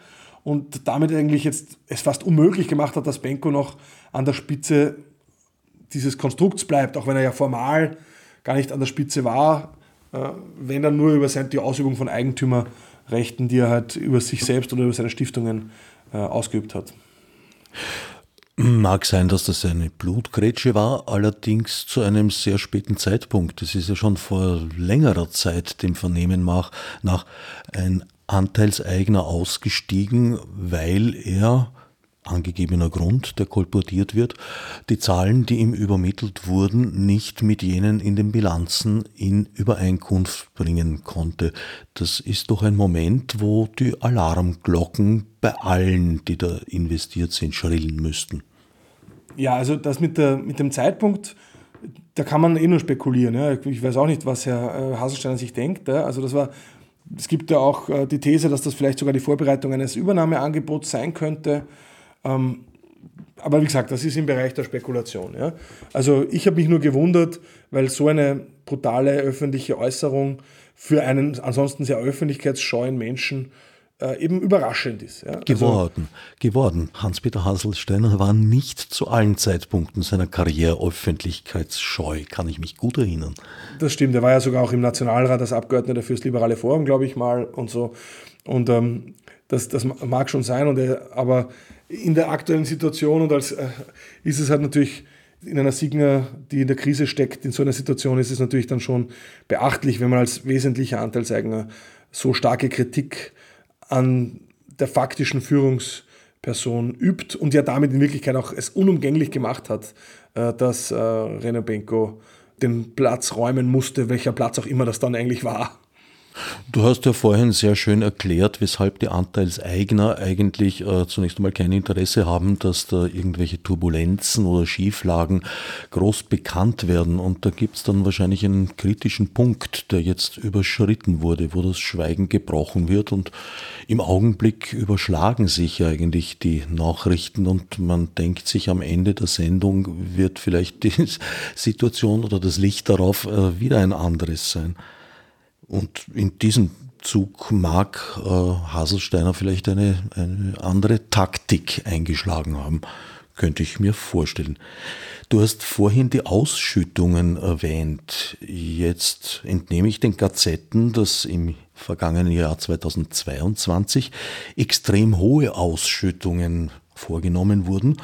und damit eigentlich jetzt es fast unmöglich gemacht hat, dass Benko noch an der Spitze dieses Konstrukts bleibt, auch wenn er ja formal gar nicht an der Spitze war, äh, wenn dann nur über die Ausübung von Eigentümerrechten, die er halt über sich selbst oder über seine Stiftungen äh, ausgeübt hat. Mag sein, dass das eine Blutgrätsche war, allerdings zu einem sehr späten Zeitpunkt. Das ist ja schon vor längerer Zeit dem Vernehmen nach ein Anteilseigner ausgestiegen, weil er angegebener Grund, der kolportiert wird, die Zahlen, die ihm übermittelt wurden, nicht mit jenen in den Bilanzen in Übereinkunft bringen konnte. Das ist doch ein Moment, wo die Alarmglocken bei allen, die da investiert sind, schrillen müssten. Ja, also das mit, der, mit dem Zeitpunkt, da kann man eh nur spekulieren. Ja. Ich weiß auch nicht, was Herr äh, Haselstein sich denkt. Ja. Also das war, es gibt ja auch äh, die These, dass das vielleicht sogar die Vorbereitung eines Übernahmeangebots sein könnte. Ähm, aber wie gesagt, das ist im Bereich der Spekulation. Ja. Also ich habe mich nur gewundert, weil so eine brutale öffentliche Äußerung für einen ansonsten sehr öffentlichkeitsscheuen Menschen äh, eben überraschend ist. Ja. Also geworden, also, geworden. Hans-Peter Hasselsteiner war nicht zu allen Zeitpunkten seiner Karriere öffentlichkeitsscheu, kann ich mich gut erinnern. Das stimmt, er war ja sogar auch im Nationalrat als Abgeordneter fürs Liberale Forum, glaube ich mal, und so. Und ähm, das, das mag schon sein, und er, aber in der aktuellen Situation und als äh, ist es halt natürlich in einer Signa, die in der Krise steckt, in so einer Situation ist es natürlich dann schon beachtlich, wenn man als wesentlicher Anteilseigner so starke Kritik an der faktischen Führungsperson übt und ja damit in Wirklichkeit auch es unumgänglich gemacht hat, äh, dass äh, René Benko den Platz räumen musste, welcher Platz auch immer das dann eigentlich war. Du hast ja vorhin sehr schön erklärt, weshalb die Anteilseigner eigentlich äh, zunächst einmal kein Interesse haben, dass da irgendwelche Turbulenzen oder Schieflagen groß bekannt werden. Und da gibt es dann wahrscheinlich einen kritischen Punkt, der jetzt überschritten wurde, wo das Schweigen gebrochen wird. Und im Augenblick überschlagen sich eigentlich die Nachrichten und man denkt sich am Ende der Sendung wird vielleicht die Situation oder das Licht darauf äh, wieder ein anderes sein. Und in diesem Zug mag äh, Haselsteiner vielleicht eine, eine andere Taktik eingeschlagen haben, könnte ich mir vorstellen. Du hast vorhin die Ausschüttungen erwähnt. Jetzt entnehme ich den Gazetten, dass im vergangenen Jahr 2022 extrem hohe Ausschüttungen vorgenommen wurden,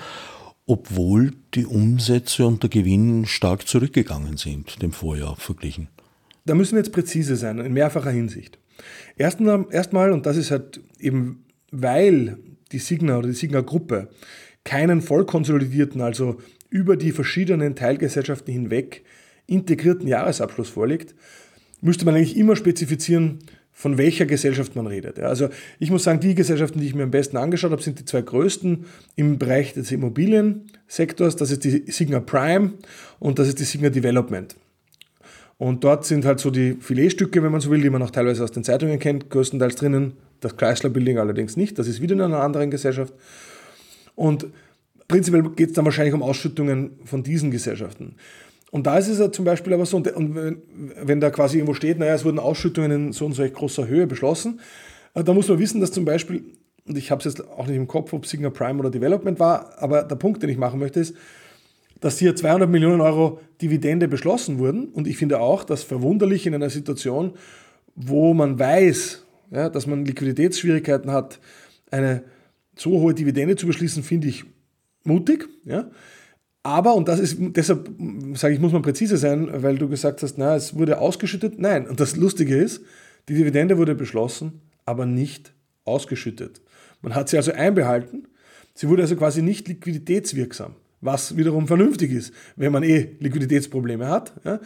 obwohl die Umsätze und der Gewinn stark zurückgegangen sind dem Vorjahr verglichen. Da müssen wir jetzt präzise sein, in mehrfacher Hinsicht. Erstmal, erstmal und das ist halt eben, weil die Signa oder die Signa-Gruppe keinen voll konsolidierten, also über die verschiedenen Teilgesellschaften hinweg integrierten Jahresabschluss vorlegt, müsste man eigentlich immer spezifizieren, von welcher Gesellschaft man redet. Also ich muss sagen, die Gesellschaften, die ich mir am besten angeschaut habe, sind die zwei größten im Bereich des Immobiliensektors. Das ist die Signa Prime und das ist die Signa Development. Und dort sind halt so die Filetstücke, wenn man so will, die man auch teilweise aus den Zeitungen kennt, größtenteils drinnen. Das Chrysler Building allerdings nicht, das ist wieder in einer anderen Gesellschaft. Und prinzipiell geht es dann wahrscheinlich um Ausschüttungen von diesen Gesellschaften. Und da ist es ja zum Beispiel aber so, und wenn, wenn da quasi irgendwo steht, naja, es wurden Ausschüttungen in so und so großer Höhe beschlossen, äh, da muss man wissen, dass zum Beispiel, und ich habe es jetzt auch nicht im Kopf, ob Signa Prime oder Development war, aber der Punkt, den ich machen möchte, ist, dass hier 200 Millionen Euro Dividende beschlossen wurden. Und ich finde auch, dass verwunderlich in einer Situation, wo man weiß, ja, dass man Liquiditätsschwierigkeiten hat, eine so hohe Dividende zu beschließen, finde ich mutig. Ja. Aber, und das ist, deshalb sage ich, muss man präzise sein, weil du gesagt hast, na, es wurde ausgeschüttet. Nein, und das Lustige ist, die Dividende wurde beschlossen, aber nicht ausgeschüttet. Man hat sie also einbehalten. Sie wurde also quasi nicht liquiditätswirksam was wiederum vernünftig ist, wenn man eh Liquiditätsprobleme hat. Ja.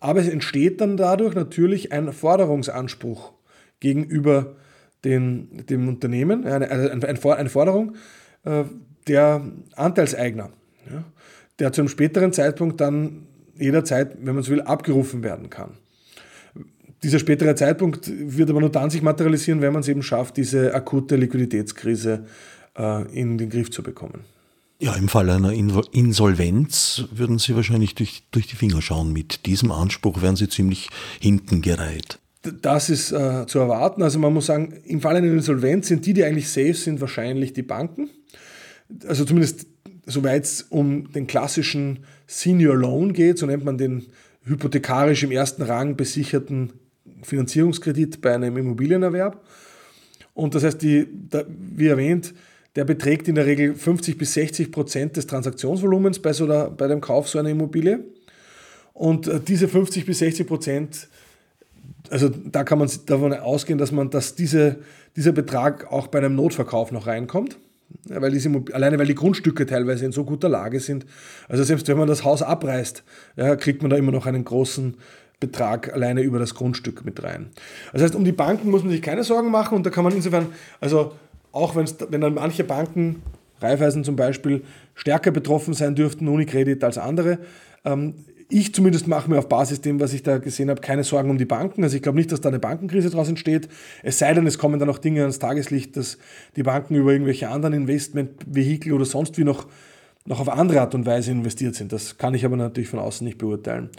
Aber es entsteht dann dadurch natürlich ein Forderungsanspruch gegenüber den, dem Unternehmen, eine, eine, eine Forderung äh, der Anteilseigner, ja, der zu einem späteren Zeitpunkt dann jederzeit, wenn man so will, abgerufen werden kann. Dieser spätere Zeitpunkt wird aber nur dann sich materialisieren, wenn man es eben schafft, diese akute Liquiditätskrise äh, in den Griff zu bekommen. Ja, im Fall einer Insolvenz würden Sie wahrscheinlich durch, durch die Finger schauen. Mit diesem Anspruch wären Sie ziemlich hinten gereiht. Das ist äh, zu erwarten. Also man muss sagen, im Fall einer Insolvenz sind die, die eigentlich safe sind, wahrscheinlich die Banken. Also zumindest soweit es um den klassischen Senior Loan geht, so nennt man den hypothekarisch im ersten Rang besicherten Finanzierungskredit bei einem Immobilienerwerb. Und das heißt, die, da, wie erwähnt, der beträgt in der Regel 50 bis 60 Prozent des Transaktionsvolumens bei, so der, bei dem Kauf so einer Immobilie. Und äh, diese 50 bis 60 Prozent, also da kann man davon ausgehen, dass man, dass diese, dieser Betrag auch bei einem Notverkauf noch reinkommt. Weil diese, alleine weil die Grundstücke teilweise in so guter Lage sind. Also selbst wenn man das Haus abreißt, ja, kriegt man da immer noch einen großen Betrag alleine über das Grundstück mit rein. Das heißt, um die Banken muss man sich keine Sorgen machen und da kann man insofern, also auch wenn dann manche Banken, Raiffeisen zum Beispiel, stärker betroffen sein dürften, Unikredit als andere. Ähm, ich zumindest mache mir auf Basis dem, was ich da gesehen habe, keine Sorgen um die Banken. Also ich glaube nicht, dass da eine Bankenkrise daraus entsteht. Es sei denn, es kommen dann noch Dinge ans Tageslicht, dass die Banken über irgendwelche anderen Investmentvehikel oder sonst wie noch, noch auf andere Art und Weise investiert sind. Das kann ich aber natürlich von außen nicht beurteilen.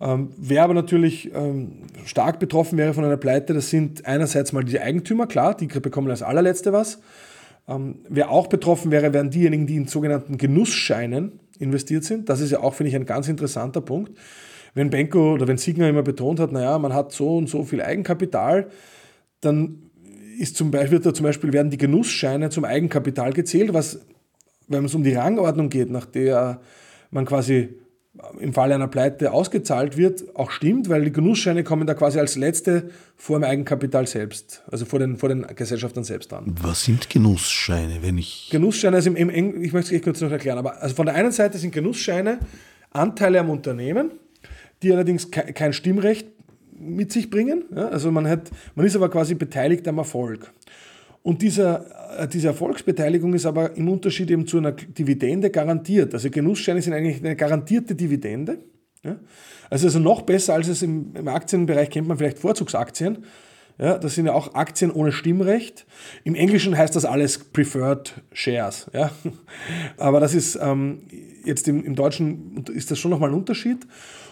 Ähm, wer aber natürlich ähm, stark betroffen wäre von einer Pleite, das sind einerseits mal die Eigentümer, klar, die bekommen als allerletzte was. Ähm, wer auch betroffen wäre, wären diejenigen, die in sogenannten Genussscheinen investiert sind. Das ist ja auch, finde ich, ein ganz interessanter Punkt. Wenn Benko oder wenn Signer immer betont hat, naja, man hat so und so viel Eigenkapital, dann ist zum Beispiel, wird da zum Beispiel werden die Genussscheine zum Eigenkapital gezählt, was, wenn es um die Rangordnung geht, nach der man quasi im Falle einer Pleite ausgezahlt wird, auch stimmt, weil die Genussscheine kommen da quasi als letzte vor dem Eigenkapital selbst, also vor den, vor den Gesellschaftern selbst an. Was sind Genussscheine, wenn ich... Genussscheine, also im, im, ich möchte es kurz noch erklären, aber also von der einen Seite sind Genussscheine Anteile am Unternehmen, die allerdings kein Stimmrecht mit sich bringen. Ja, also man, hat, man ist aber quasi beteiligt am Erfolg. Und dieser, äh, diese Erfolgsbeteiligung ist aber im Unterschied eben zu einer Dividende garantiert. Also Genussscheine sind eigentlich eine garantierte Dividende. Ja? Also, also noch besser als es im, im Aktienbereich kennt man vielleicht Vorzugsaktien. Ja, das sind ja auch Aktien ohne Stimmrecht. Im Englischen heißt das alles Preferred Shares. Ja? Aber das ist ähm, jetzt im, im Deutschen ist das schon nochmal ein Unterschied.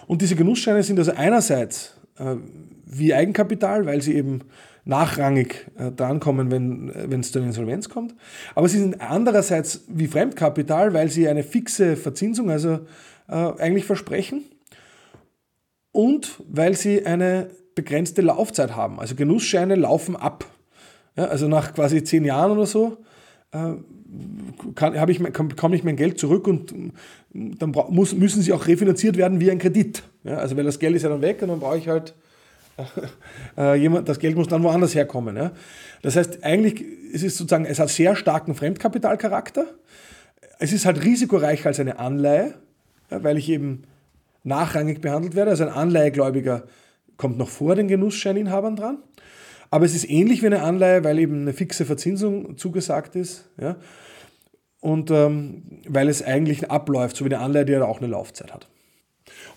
Und diese Genussscheine sind also einerseits äh, wie Eigenkapital, weil sie eben nachrangig äh, drankommen, wenn äh, es zur Insolvenz kommt. Aber sie sind andererseits wie Fremdkapital, weil sie eine fixe Verzinsung also äh, eigentlich versprechen und weil sie eine begrenzte Laufzeit haben. Also Genussscheine laufen ab. Ja, also nach quasi zehn Jahren oder so äh, ich, bekomme ich mein Geld zurück und dann muss, müssen sie auch refinanziert werden wie ein Kredit. Ja, also weil das Geld ist ja dann weg und dann brauche ich halt jemand, das Geld muss dann woanders herkommen. Ja? Das heißt, eigentlich es ist sozusagen, es hat sehr starken Fremdkapitalcharakter. Es ist halt risikoreicher als eine Anleihe, ja, weil ich eben nachrangig behandelt werde. Also ein Anleihegläubiger kommt noch vor den Genussscheininhabern dran. Aber es ist ähnlich wie eine Anleihe, weil eben eine fixe Verzinsung zugesagt ist. Ja? Und ähm, weil es eigentlich abläuft, so wie eine Anleihe, die ja auch eine Laufzeit hat.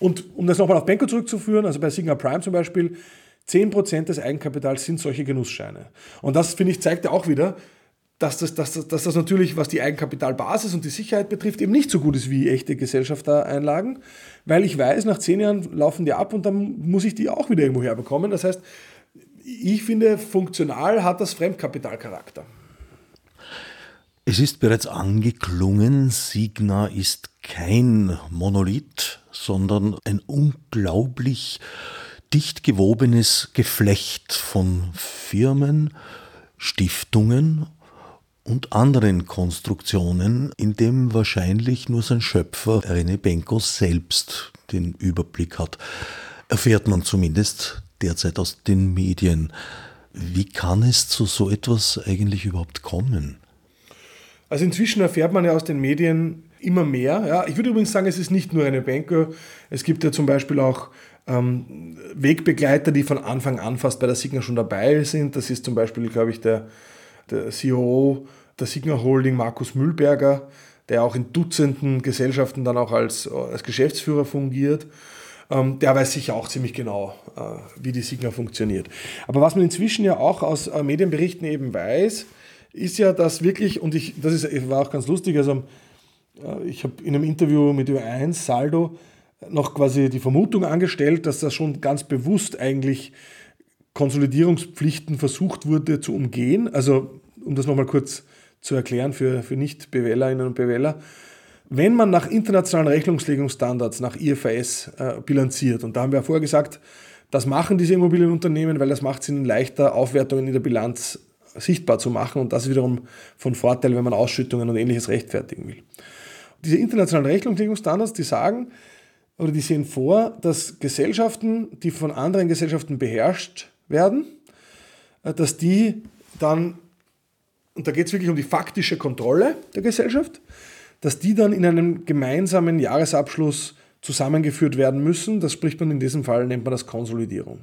Und um das nochmal auf Benko zurückzuführen, also bei Sigma Prime zum Beispiel, 10% des Eigenkapitals sind solche Genussscheine. Und das, finde ich, zeigt ja auch wieder, dass das, dass, das, dass das natürlich, was die Eigenkapitalbasis und die Sicherheit betrifft, eben nicht so gut ist wie echte Gesellschaftereinlagen, weil ich weiß, nach zehn Jahren laufen die ab und dann muss ich die auch wieder irgendwo herbekommen. Das heißt, ich finde, funktional hat das Fremdkapitalcharakter. Es ist bereits angeklungen, Signa ist kein Monolith, sondern ein unglaublich dicht gewobenes Geflecht von Firmen, Stiftungen und anderen Konstruktionen, in dem wahrscheinlich nur sein Schöpfer René Benko selbst den Überblick hat. Erfährt man zumindest derzeit aus den Medien. Wie kann es zu so etwas eigentlich überhaupt kommen? Also inzwischen erfährt man ja aus den Medien immer mehr. Ja. Ich würde übrigens sagen, es ist nicht nur eine Banker. Es gibt ja zum Beispiel auch ähm, Wegbegleiter, die von Anfang an fast bei der Signa schon dabei sind. Das ist zum Beispiel, glaube ich, der, der CEO der Signa Holding, Markus Mühlberger, der auch in Dutzenden Gesellschaften dann auch als, als Geschäftsführer fungiert. Ähm, der weiß sicher auch ziemlich genau, äh, wie die Signa funktioniert. Aber was man inzwischen ja auch aus äh, Medienberichten eben weiß, ist ja, dass wirklich, und ich, das ist, war auch ganz lustig, also äh, ich habe in einem Interview mit Ö1 Saldo noch quasi die Vermutung angestellt, dass das schon ganz bewusst eigentlich Konsolidierungspflichten versucht wurde zu umgehen. Also, um das nochmal kurz zu erklären für, für Nicht-BWLerinnen und BWLer. Wenn man nach internationalen Rechnungslegungsstandards, nach IFRS, äh, bilanziert, und da haben wir ja vorher gesagt, das machen diese Immobilienunternehmen, weil das macht es ihnen leichter, Aufwertungen in der Bilanz sichtbar zu machen und das wiederum von Vorteil, wenn man Ausschüttungen und ähnliches rechtfertigen will. Diese internationalen Rechnungslegungsstandards, die sagen oder die sehen vor, dass Gesellschaften, die von anderen Gesellschaften beherrscht werden, äh, dass die dann, und da geht es wirklich um die faktische Kontrolle der Gesellschaft, dass die dann in einem gemeinsamen Jahresabschluss zusammengeführt werden müssen. Das spricht man in diesem Fall, nennt man das Konsolidierung.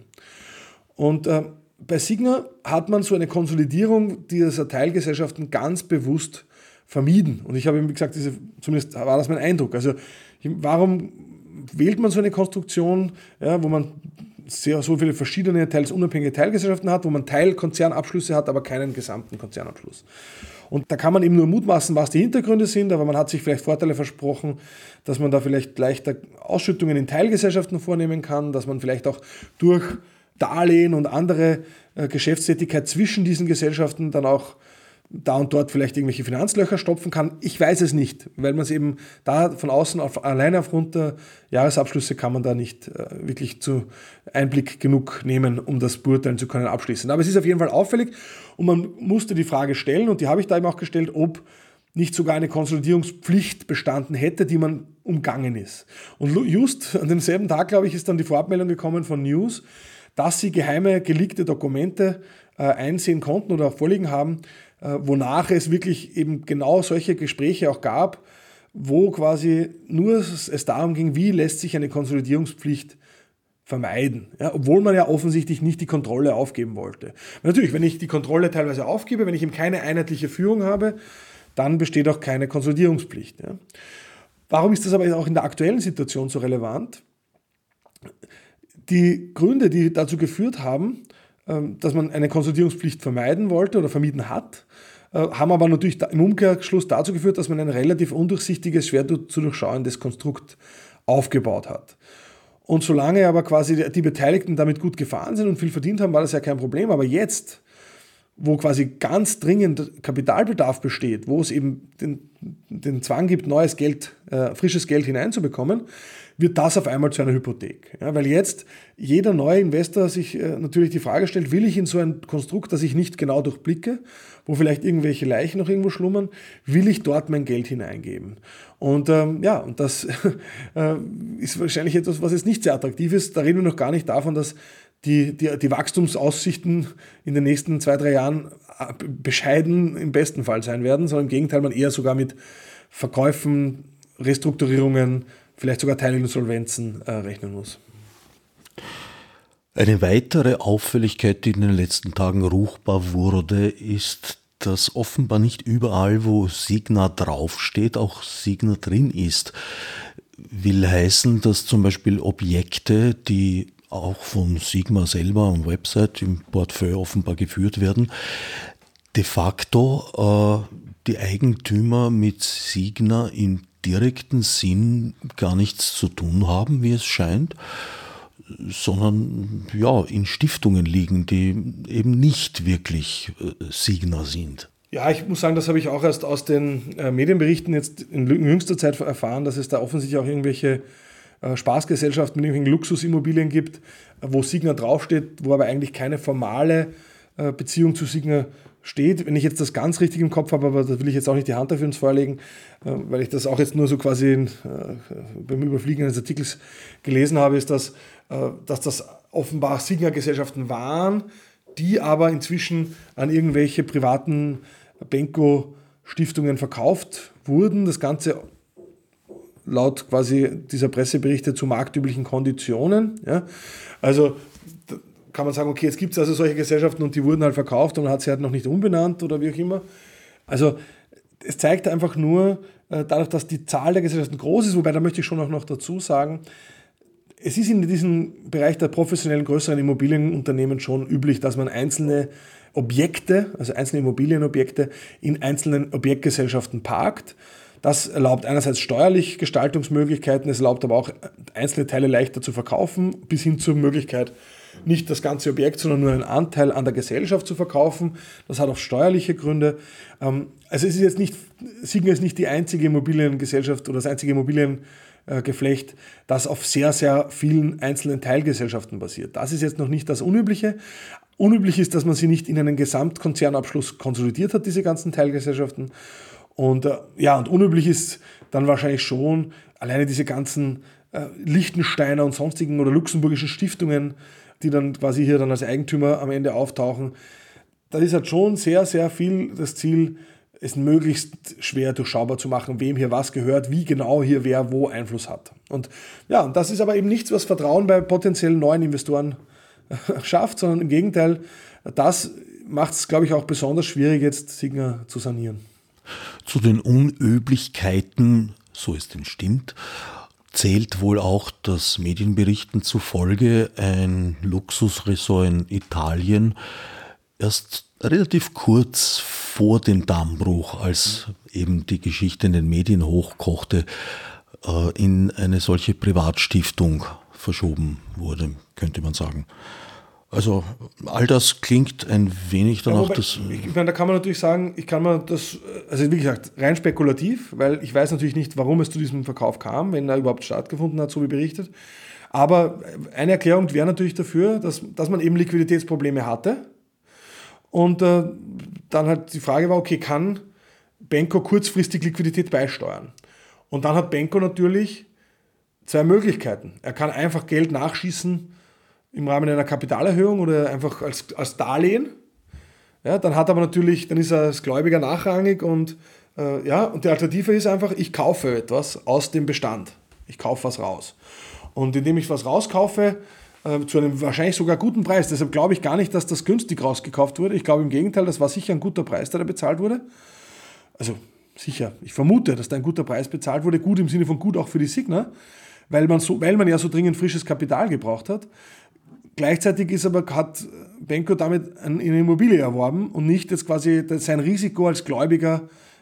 Und äh, bei Signa hat man so eine Konsolidierung dieser Teilgesellschaften ganz bewusst vermieden. Und ich habe, wie gesagt, diese, zumindest war das mein Eindruck. Also warum wählt man so eine Konstruktion, ja, wo man sehr, so viele verschiedene, teils unabhängige Teilgesellschaften hat, wo man Teilkonzernabschlüsse hat, aber keinen gesamten Konzernabschluss. Und da kann man eben nur mutmaßen, was die Hintergründe sind, aber man hat sich vielleicht Vorteile versprochen, dass man da vielleicht leichter Ausschüttungen in Teilgesellschaften vornehmen kann, dass man vielleicht auch durch Darlehen und andere äh, Geschäftstätigkeit zwischen diesen Gesellschaften dann auch da und dort vielleicht irgendwelche Finanzlöcher stopfen kann. Ich weiß es nicht, weil man es eben da von außen auf, alleine aufgrund der Jahresabschlüsse kann man da nicht äh, wirklich zu Einblick genug nehmen, um das beurteilen zu können, abschließen. Aber es ist auf jeden Fall auffällig und man musste die Frage stellen und die habe ich da eben auch gestellt, ob nicht sogar eine Konsolidierungspflicht bestanden hätte, die man umgangen ist. Und just an demselben Tag, glaube ich, ist dann die Vorabmeldung gekommen von News, dass sie geheime gelegte Dokumente äh, einsehen konnten oder vorliegen haben, äh, wonach es wirklich eben genau solche Gespräche auch gab, wo quasi nur es darum ging, wie lässt sich eine Konsolidierungspflicht vermeiden, ja, obwohl man ja offensichtlich nicht die Kontrolle aufgeben wollte. Natürlich, wenn ich die Kontrolle teilweise aufgebe, wenn ich eben keine einheitliche Führung habe, dann besteht auch keine Konsolidierungspflicht. Ja. Warum ist das aber auch in der aktuellen Situation so relevant? Die Gründe, die dazu geführt haben, ähm, dass man eine Konsolidierungspflicht vermeiden wollte oder vermieden hat, äh, haben aber natürlich im Umkehrschluss dazu geführt, dass man ein relativ undurchsichtiges, schwer zu durchschauendes Konstrukt aufgebaut hat. Und solange aber quasi die Beteiligten damit gut gefahren sind und viel verdient haben, war das ja kein Problem. Aber jetzt, wo quasi ganz dringend Kapitalbedarf besteht, wo es eben den, den Zwang gibt, neues Geld, äh, frisches Geld hineinzubekommen, wird das auf einmal zu einer Hypothek. Ja, weil jetzt jeder neue Investor sich äh, natürlich die Frage stellt, will ich in so ein Konstrukt, das ich nicht genau durchblicke, wo vielleicht irgendwelche Leichen noch irgendwo schlummern, will ich dort mein Geld hineingeben? Und ähm, ja, und das äh, ist wahrscheinlich etwas, was jetzt nicht sehr attraktiv ist. Da reden wir noch gar nicht davon, dass die, die, die Wachstumsaussichten in den nächsten zwei, drei Jahren äh, bescheiden im besten Fall sein werden, sondern im Gegenteil, man eher sogar mit Verkäufen, Restrukturierungen, vielleicht sogar Teilinsolvenzen äh, rechnen muss. Eine weitere Auffälligkeit, die in den letzten Tagen ruchbar wurde, ist, dass offenbar nicht überall, wo Signa draufsteht, auch Signa drin ist. Will heißen, dass zum Beispiel Objekte, die auch von Sigma selber am Website im Portfolio offenbar geführt werden, de facto äh, die Eigentümer mit Signa in direkten Sinn gar nichts zu tun haben, wie es scheint, sondern ja, in Stiftungen liegen, die eben nicht wirklich äh, Signer sind. Ja, ich muss sagen, das habe ich auch erst aus den äh, Medienberichten jetzt in jüngster Zeit erfahren, dass es da offensichtlich auch irgendwelche äh, Spaßgesellschaften mit irgendwelchen Luxusimmobilien gibt, wo Signer draufsteht, wo aber eigentlich keine formale Beziehung zu Signer steht. Wenn ich jetzt das ganz richtig im Kopf habe, aber da will ich jetzt auch nicht die Hand dafür ins vorlegen, äh, weil ich das auch jetzt nur so quasi in, äh, beim Überfliegen eines Artikels gelesen habe, ist, dass, äh, dass das offenbar Signa-Gesellschaften waren, die aber inzwischen an irgendwelche privaten Benko-Stiftungen verkauft wurden. Das Ganze laut quasi dieser Presseberichte zu marktüblichen Konditionen. Ja. Also kann man sagen, okay, jetzt gibt es also solche Gesellschaften und die wurden halt verkauft und man hat sie halt noch nicht umbenannt oder wie auch immer. Also es zeigt einfach nur, äh, dadurch, dass die Zahl der Gesellschaften groß ist, wobei da möchte ich schon auch noch dazu sagen, es ist in diesem Bereich der professionellen größeren Immobilienunternehmen schon üblich, dass man einzelne Objekte, also einzelne Immobilienobjekte in einzelnen Objektgesellschaften parkt. Das erlaubt einerseits steuerlich Gestaltungsmöglichkeiten, es erlaubt aber auch einzelne Teile leichter zu verkaufen, bis hin zur Möglichkeit, nicht das ganze Objekt, sondern nur einen Anteil an der Gesellschaft zu verkaufen. Das hat auch steuerliche Gründe. Ähm, also es ist jetzt nicht, Signa ist nicht die einzige Immobiliengesellschaft oder das einzige Immobiliengeflecht, das auf sehr, sehr vielen einzelnen Teilgesellschaften basiert. Das ist jetzt noch nicht das Unübliche. Unüblich ist, dass man sie nicht in einen Gesamtkonzernabschluss konsolidiert hat, diese ganzen Teilgesellschaften. Und äh, ja, und unüblich ist dann wahrscheinlich schon alleine diese ganzen äh, Liechtensteiner und sonstigen oder luxemburgischen Stiftungen, die dann quasi hier dann als Eigentümer am Ende auftauchen. Da ist halt schon sehr, sehr viel das Ziel, es möglichst schwer durchschaubar zu machen, wem hier was gehört, wie genau hier wer wo Einfluss hat. Und ja, das ist aber eben nichts, was Vertrauen bei potenziellen neuen Investoren schafft, sondern im Gegenteil, das macht es, glaube ich, auch besonders schwierig, jetzt Signa zu sanieren. Zu den Unöblichkeiten, so es denn stimmt, zählt wohl auch das Medienberichten zufolge ein Luxusresort in Italien erst relativ kurz vor dem Dammbruch, als eben die Geschichte in den Medien hochkochte, äh, in eine solche Privatstiftung verschoben wurde, könnte man sagen. Also all das klingt ein wenig danach, ja, dass. Ich meine, da kann man natürlich sagen, ich kann man das, also wie gesagt, rein spekulativ, weil ich weiß natürlich nicht, warum es zu diesem Verkauf kam, wenn er überhaupt stattgefunden hat, so wie berichtet. Aber eine Erklärung wäre natürlich dafür, dass, dass man eben Liquiditätsprobleme hatte. Und äh, dann halt die Frage war, okay, kann Benko kurzfristig Liquidität beisteuern? Und dann hat Benko natürlich zwei Möglichkeiten. Er kann einfach Geld nachschießen im Rahmen einer Kapitalerhöhung oder einfach als, als Darlehen. Ja, dann hat aber natürlich, dann ist er als Gläubiger nachrangig und äh, ja, und die Alternative ist einfach, ich kaufe etwas aus dem Bestand. Ich kaufe was raus. Und indem ich was rauskaufe, äh, zu einem wahrscheinlich sogar guten Preis, deshalb glaube ich gar nicht, dass das günstig rausgekauft wurde. Ich glaube im Gegenteil, das war sicher ein guter Preis, der da bezahlt wurde. Also sicher, ich vermute, dass da ein guter Preis bezahlt wurde, gut im Sinne von gut auch für die Signer, weil man, so, weil man ja so dringend frisches Kapital gebraucht hat. Gleichzeitig ist aber, hat Benko damit eine Immobilie erworben und nicht jetzt quasi sein Risiko als Gläubiger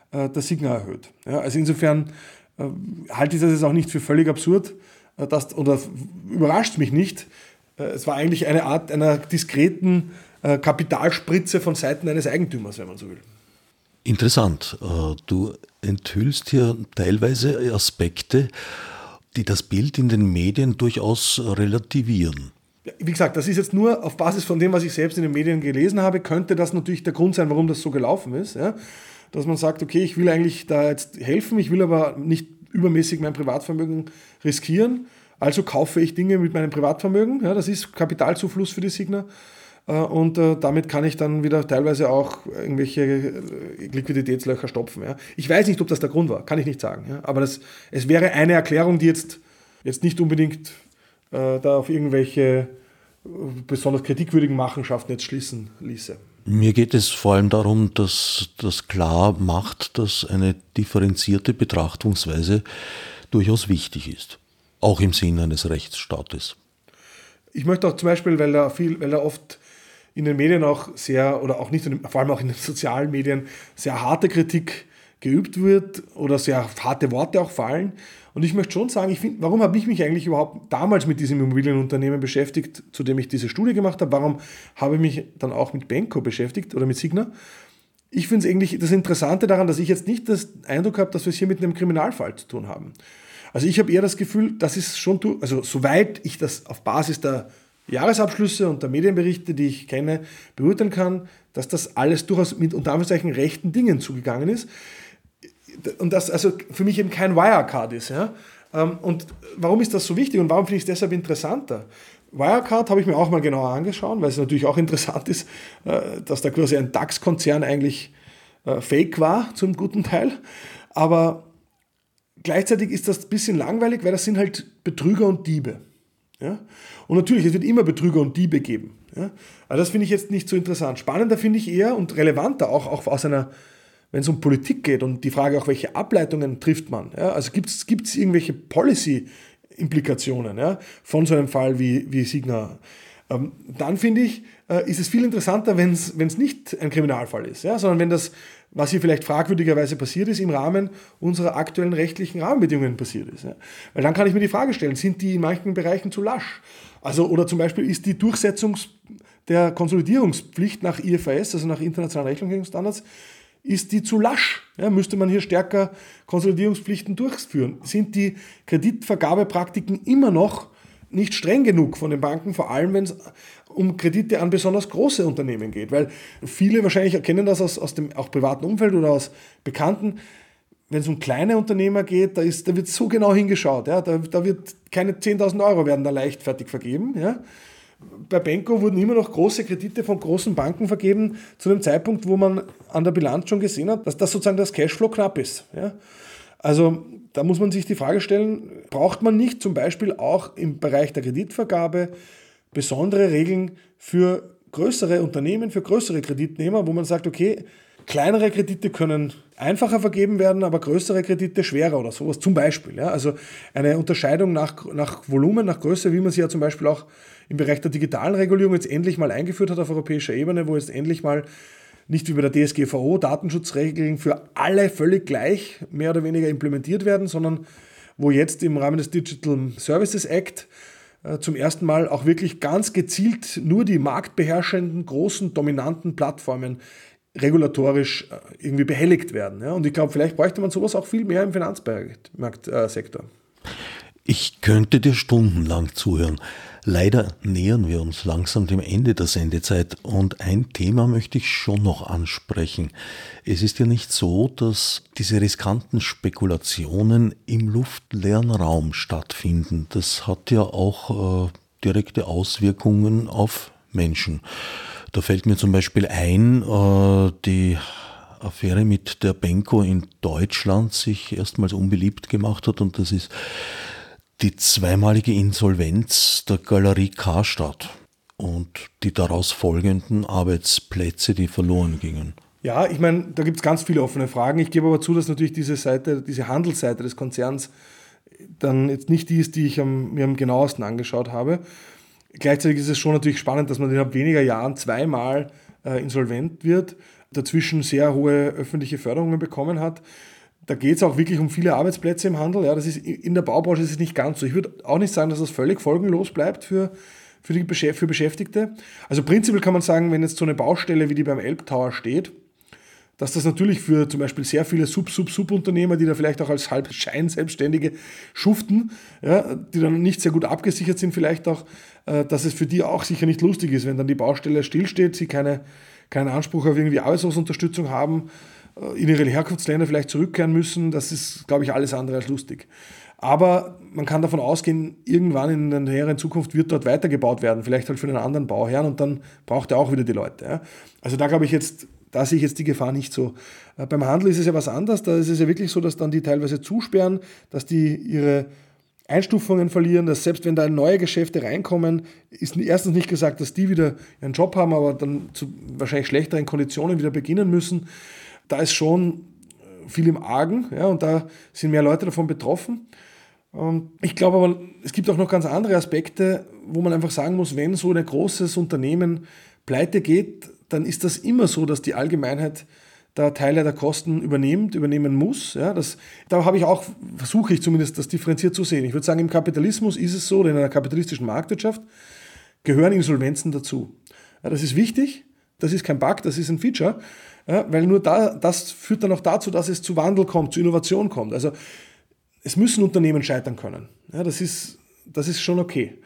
äh, der Signa erhöht. Ja, also insofern äh, halte ich das jetzt auch nicht für völlig absurd äh, dass, oder überrascht mich nicht. Äh, es war eigentlich eine Art einer diskreten äh, Kapitalspritze von Seiten eines Eigentümers, wenn man so will. Interessant. Äh, du enthüllst hier teilweise Aspekte, die das Bild in den Medien durchaus relativieren wie gesagt, das ist jetzt nur auf Basis von dem, was ich selbst in den Medien gelesen habe, könnte das natürlich der Grund sein, warum das so gelaufen ist. Ja? Dass man sagt, okay, ich will eigentlich da jetzt helfen, ich will aber nicht übermäßig mein Privatvermögen riskieren, also kaufe ich Dinge mit meinem Privatvermögen. Ja? Das ist Kapitalzufluss für die Signer. Äh, und äh, damit kann ich dann wieder teilweise auch irgendwelche äh, Liquiditätslöcher stopfen. Ja? Ich weiß nicht, ob das der Grund war, kann ich nicht sagen. Ja? Aber das, es wäre eine Erklärung, die jetzt, jetzt nicht unbedingt äh, da auf irgendwelche äh, besonders kritikwürdigen Machenschaften jetzt schließen ließe. Mir geht es vor allem darum, dass das klar macht, dass eine differenzierte Betrachtungsweise durchaus wichtig ist, auch im Sinne eines Rechtsstaates. Ich möchte auch zum Beispiel, weil da viel, weil da oft in den Medien auch sehr, oder auch nicht, vor allem auch in den sozialen Medien, sehr harte Kritik geübt wird oder sehr harte Worte auch fallen. Und ich möchte schon sagen, ich find, warum habe ich mich eigentlich überhaupt damals mit diesem Immobilienunternehmen beschäftigt, zu dem ich diese Studie gemacht habe? Warum habe ich mich dann auch mit Benko beschäftigt oder mit Signa? Ich finde es eigentlich das Interessante daran, dass ich jetzt nicht das Eindruck habe, dass wir es hier mit einem Kriminalfall zu tun haben. Also ich habe eher das Gefühl, das ist schon, also soweit ich das auf Basis der Jahresabschlüsse und der Medienberichte, die ich kenne, beurteilen kann, dass das alles durchaus mit unter Anführungszeichen rechten Dingen zugegangen ist und das also für mich eben kein Wirecard ist. Ja? Ähm, und warum ist das so wichtig und warum finde ich es deshalb interessanter? Wirecard habe ich mir auch mal genauer angeschaut, weil es natürlich auch interessant ist, äh, dass da quasi ein DAX-Konzern eigentlich äh, fake war zum guten Teil. Aber gleichzeitig ist das ein bisschen langweilig, weil das sind halt Betrüger und Diebe. Ja? Und natürlich, es wird immer Betrüger und Diebe geben. Ja? Aber das finde ich jetzt nicht so interessant. Spannender finde ich eher und relevanter auch, auch aus einer wenn es um Politik geht und die Frage auch, welche Ableitungen trifft man. Ja? Also gibt es irgendwelche Policy-Implikationen ja? von so einem Fall wie, wie Signa? Ähm, dann finde ich, äh, ist es viel interessanter, wenn es nicht ein Kriminalfall ist, ja? sondern wenn das was hier vielleicht fragwürdigerweise passiert ist, im Rahmen unserer aktuellen rechtlichen Rahmenbedingungen passiert ist. Ja. Weil dann kann ich mir die Frage stellen, sind die in manchen Bereichen zu lasch? Also, oder zum Beispiel ist die Durchsetzung der Konsolidierungspflicht nach IFRS, also nach internationalen Rechnungslegungsstandards, ist die zu lasch? Ja, müsste man hier stärker Konsolidierungspflichten durchführen? Sind die Kreditvergabepraktiken immer noch nicht streng genug von den Banken, vor allem wenn es um Kredite an besonders große Unternehmen geht? Weil viele wahrscheinlich erkennen das aus, aus dem auch privaten Umfeld oder aus Bekannten. Wenn es um kleine Unternehmer geht, da, ist, da wird so genau hingeschaut. Ja? Da, da wird keine 10.000 Euro werden da leichtfertig vergeben. Ja? Bei Benko wurden immer noch große Kredite von großen Banken vergeben, zu einem Zeitpunkt, wo man an der Bilanz schon gesehen hat, dass das sozusagen das Cashflow knapp ist. Ja? Also da muss man sich die Frage stellen, braucht man nicht zum Beispiel auch im Bereich der Kreditvergabe besondere Regeln für größere Unternehmen, für größere Kreditnehmer, wo man sagt, okay, kleinere Kredite können einfacher vergeben werden, aber größere Kredite schwerer oder sowas zum Beispiel. Ja? Also eine Unterscheidung nach, nach Volumen, nach Größe, wie man sie ja zum Beispiel auch im Bereich der digitalen Regulierung jetzt endlich mal eingeführt hat auf europäischer Ebene, wo jetzt endlich mal nicht wie bei der DSGVO Datenschutzregeln für alle völlig gleich mehr oder weniger implementiert werden, sondern wo jetzt im Rahmen des Digital Services Act äh, zum ersten Mal auch wirklich ganz gezielt nur die marktbeherrschenden, großen, dominanten Plattformen regulatorisch äh, irgendwie behelligt werden. Und ich glaube, vielleicht bräuchte man sowas auch viel mehr im Finanzmarktsektor. Ich könnte dir stundenlang zuhören. Leider nähern wir uns langsam dem Ende der Sendezeit und ein Thema möchte ich schon noch ansprechen. Es ist ja nicht so, dass diese riskanten Spekulationen im luftleeren Raum stattfinden. Das hat ja auch äh, direkte Auswirkungen auf Menschen. Da fällt mir zum Beispiel ein, äh, die Affäre mit der Benko in Deutschland sich erstmals unbeliebt gemacht hat und das ist die zweimalige Insolvenz der Galerie Karstadt und die daraus folgenden Arbeitsplätze, die verloren gingen. Ja, ich meine, da gibt es ganz viele offene Fragen. Ich gebe aber zu, dass natürlich diese Seite, diese Handelsseite des Konzerns dann jetzt nicht die ist, die ich am, mir am genauesten angeschaut habe. Gleichzeitig ist es schon natürlich spannend, dass man innerhalb weniger Jahren zweimal äh, insolvent wird, dazwischen sehr hohe öffentliche Förderungen bekommen hat da geht es auch wirklich um viele Arbeitsplätze im Handel. Ja, das ist, in der Baubranche ist es nicht ganz so. Ich würde auch nicht sagen, dass das völlig folgenlos bleibt für, für, die, für Beschäftigte. Also prinzipiell kann man sagen, wenn jetzt so eine Baustelle wie die beim Elbtower steht, dass das natürlich für zum Beispiel sehr viele Sub-Sub-Sub-Unternehmer, die da vielleicht auch als halb Scheinselbstständige schuften, ja, die dann nicht sehr gut abgesichert sind, vielleicht auch, äh, dass es für die auch sicher nicht lustig ist, wenn dann die Baustelle stillsteht, sie keine, keinen Anspruch auf irgendwie Arbeitslosenzunterstützung haben in ihre Herkunftsländer vielleicht zurückkehren müssen. Das ist, glaube ich, alles andere als lustig. Aber man kann davon ausgehen, irgendwann in der näheren Zukunft wird dort weitergebaut werden, vielleicht halt für einen anderen Bauherrn und dann braucht er auch wieder die Leute. Also da glaube ich jetzt, da sehe ich jetzt die Gefahr nicht so. Äh, beim Handel ist es ja was anderes, da ist es ja wirklich so, dass dann die teilweise zusperren, dass die ihre Einstufungen verlieren, dass selbst wenn da neue Geschäfte reinkommen, ist erstens nicht gesagt, dass die wieder ihren Job haben, aber dann zu wahrscheinlich schlechteren Konditionen wieder beginnen müssen da ist schon äh, viel im Argen ja, und da sind mehr Leute davon betroffen. Und ich glaube aber, es gibt auch noch ganz andere Aspekte, wo man einfach sagen muss, wenn so ein großes Unternehmen pleite geht, dann ist das immer so, dass die Allgemeinheit da Teile der Kosten übernimmt, übernehmen muss. Ja, das, da habe ich auch, versuche ich zumindest das differenziert zu sehen. Ich würde sagen, im Kapitalismus ist es so, oder in einer kapitalistischen Marktwirtschaft gehören Insolvenzen dazu. Ja, das ist wichtig, das ist kein Bug, das ist ein Feature. Ja, weil nur da, das führt dann auch dazu, dass es zu Wandel kommt, zu Innovation kommt. Also es müssen Unternehmen scheitern können. Ja, das, ist, das ist schon okay.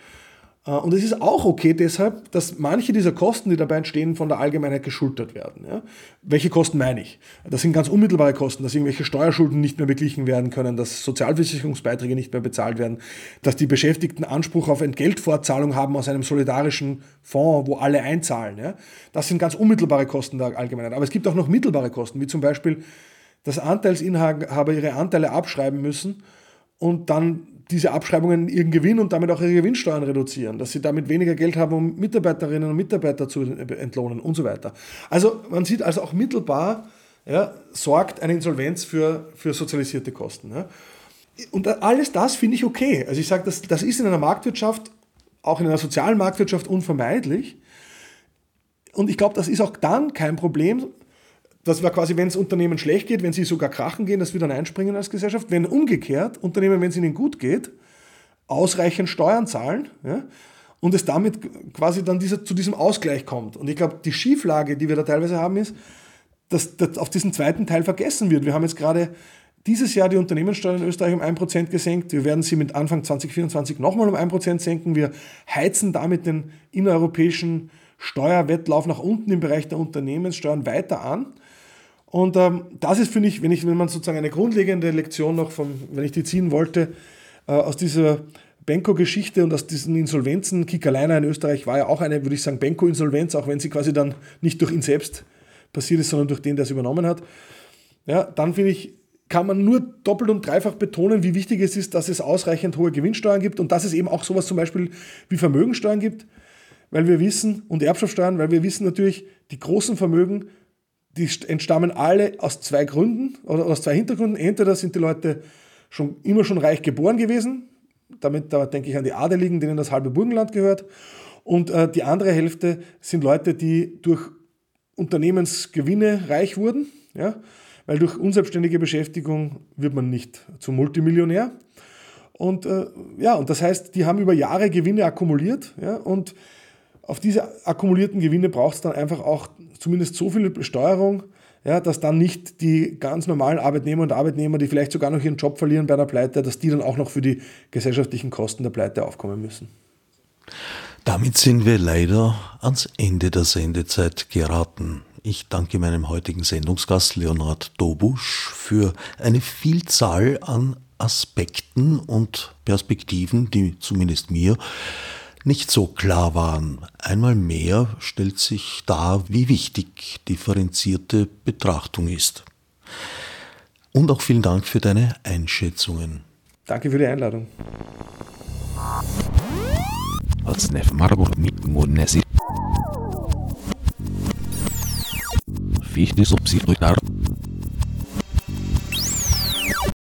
Äh, und es ist auch okay deshalb, dass manche dieser Kosten, die dabei entstehen, von der Allgemeinheit geschultert werden. Ja? Welche Kosten meine ich? Das sind ganz unmittelbare Kosten, dass irgendwelche Steuerschulden nicht mehr beglichen werden können, dass Sozialversicherungsbeiträge nicht mehr bezahlt werden, dass die Beschäftigten Anspruch auf Entgeltfortzahlung haben aus einem solidarischen Fonds, wo alle einzahlen. Ja? Das sind ganz unmittelbare Kosten der Allgemeinheit. Aber es gibt auch noch mittelbare Kosten, wie zum Beispiel, dass Anteilsinhaber ihre Anteile abschreiben müssen und dann diese Abschreibungen ihren Gewinn und damit auch ihre Gewinnsteuern reduzieren, dass sie damit weniger Geld haben, um Mitarbeiterinnen und Mitarbeiter zu entlohnen und so weiter. Also man sieht also auch mittelbar, ja, sorgt eine Insolvenz für, für sozialisierte Kosten. Ja. Und alles das finde ich okay. Also ich sage, das, das ist in einer Marktwirtschaft, auch in einer sozialen Marktwirtschaft unvermeidlich. Und ich glaube, das ist auch dann kein Problem, dass wir quasi, wenn es Unternehmen schlecht geht, wenn sie sogar krachen gehen, dass wir dann einspringen als Gesellschaft. Wenn umgekehrt, Unternehmen, wenn es ihnen gut geht, ausreichend Steuern zahlen ja, und es damit quasi dann dieser, zu diesem Ausgleich kommt. Und ich glaube, die Schieflage, die wir da teilweise haben, ist, dass, dass auf diesen zweiten Teil vergessen wird. Wir haben jetzt gerade dieses Jahr die Unternehmenssteuer in Österreich um 1% gesenkt. Wir werden sie mit Anfang 2024 nochmal um 1% senken. Wir heizen damit den innereuropäischen Steuerwettlauf nach unten im Bereich der Unternehmenssteuern weiter an. Und ähm, das ist, finde ich, wenn, ich, wenn man sozusagen eine grundlegende Lektion noch, vom, wenn ich die ziehen wollte, äh, aus dieser Benko-Geschichte und aus diesen Insolvenzen, Kickerleiner in Österreich war ja auch eine, würde ich sagen, Benko-Insolvenz, auch wenn sie quasi dann nicht durch ihn selbst passiert ist, sondern durch den, der es übernommen hat. Ja, dann finde ich, kann man nur doppelt und dreifach betonen, wie wichtig es ist, dass es ausreichend hohe Gewinnsteuern gibt und dass es eben auch sowas zum Beispiel wie Vermögensteuern gibt, weil wir wissen, und Erbschaftssteuern, weil wir wissen natürlich, die großen Vermögen die entstammen alle aus zwei Gründen oder aus zwei Hintergründen. Entweder sind die Leute schon immer schon reich geboren gewesen, damit da denke ich an die Adeligen, denen das halbe Burgenland gehört. Und äh, die andere Hälfte sind Leute, die durch Unternehmensgewinne reich wurden, ja, weil durch unselbstständige Beschäftigung wird man nicht zum Multimillionär. Und äh, ja, und das heißt, die haben über Jahre Gewinne akkumuliert, ja, und auf diese akkumulierten Gewinne braucht es dann einfach auch zumindest so viel Besteuerung, ja, dass dann nicht die ganz normalen Arbeitnehmer und Arbeitnehmer, die vielleicht sogar noch ihren Job verlieren bei einer Pleite, dass die dann auch noch für die gesellschaftlichen Kosten der Pleite aufkommen müssen. Damit sind wir leider ans Ende der Sendezeit geraten. Ich danke meinem heutigen Sendungsgast Leonhard Dobusch für eine Vielzahl an Aspekten und Perspektiven, die zumindest mir nicht so klar waren. Einmal mehr stellt sich dar, wie wichtig differenzierte Betrachtung ist. Und auch vielen Dank für deine Einschätzungen. Danke für die Einladung. Fichte subsidiar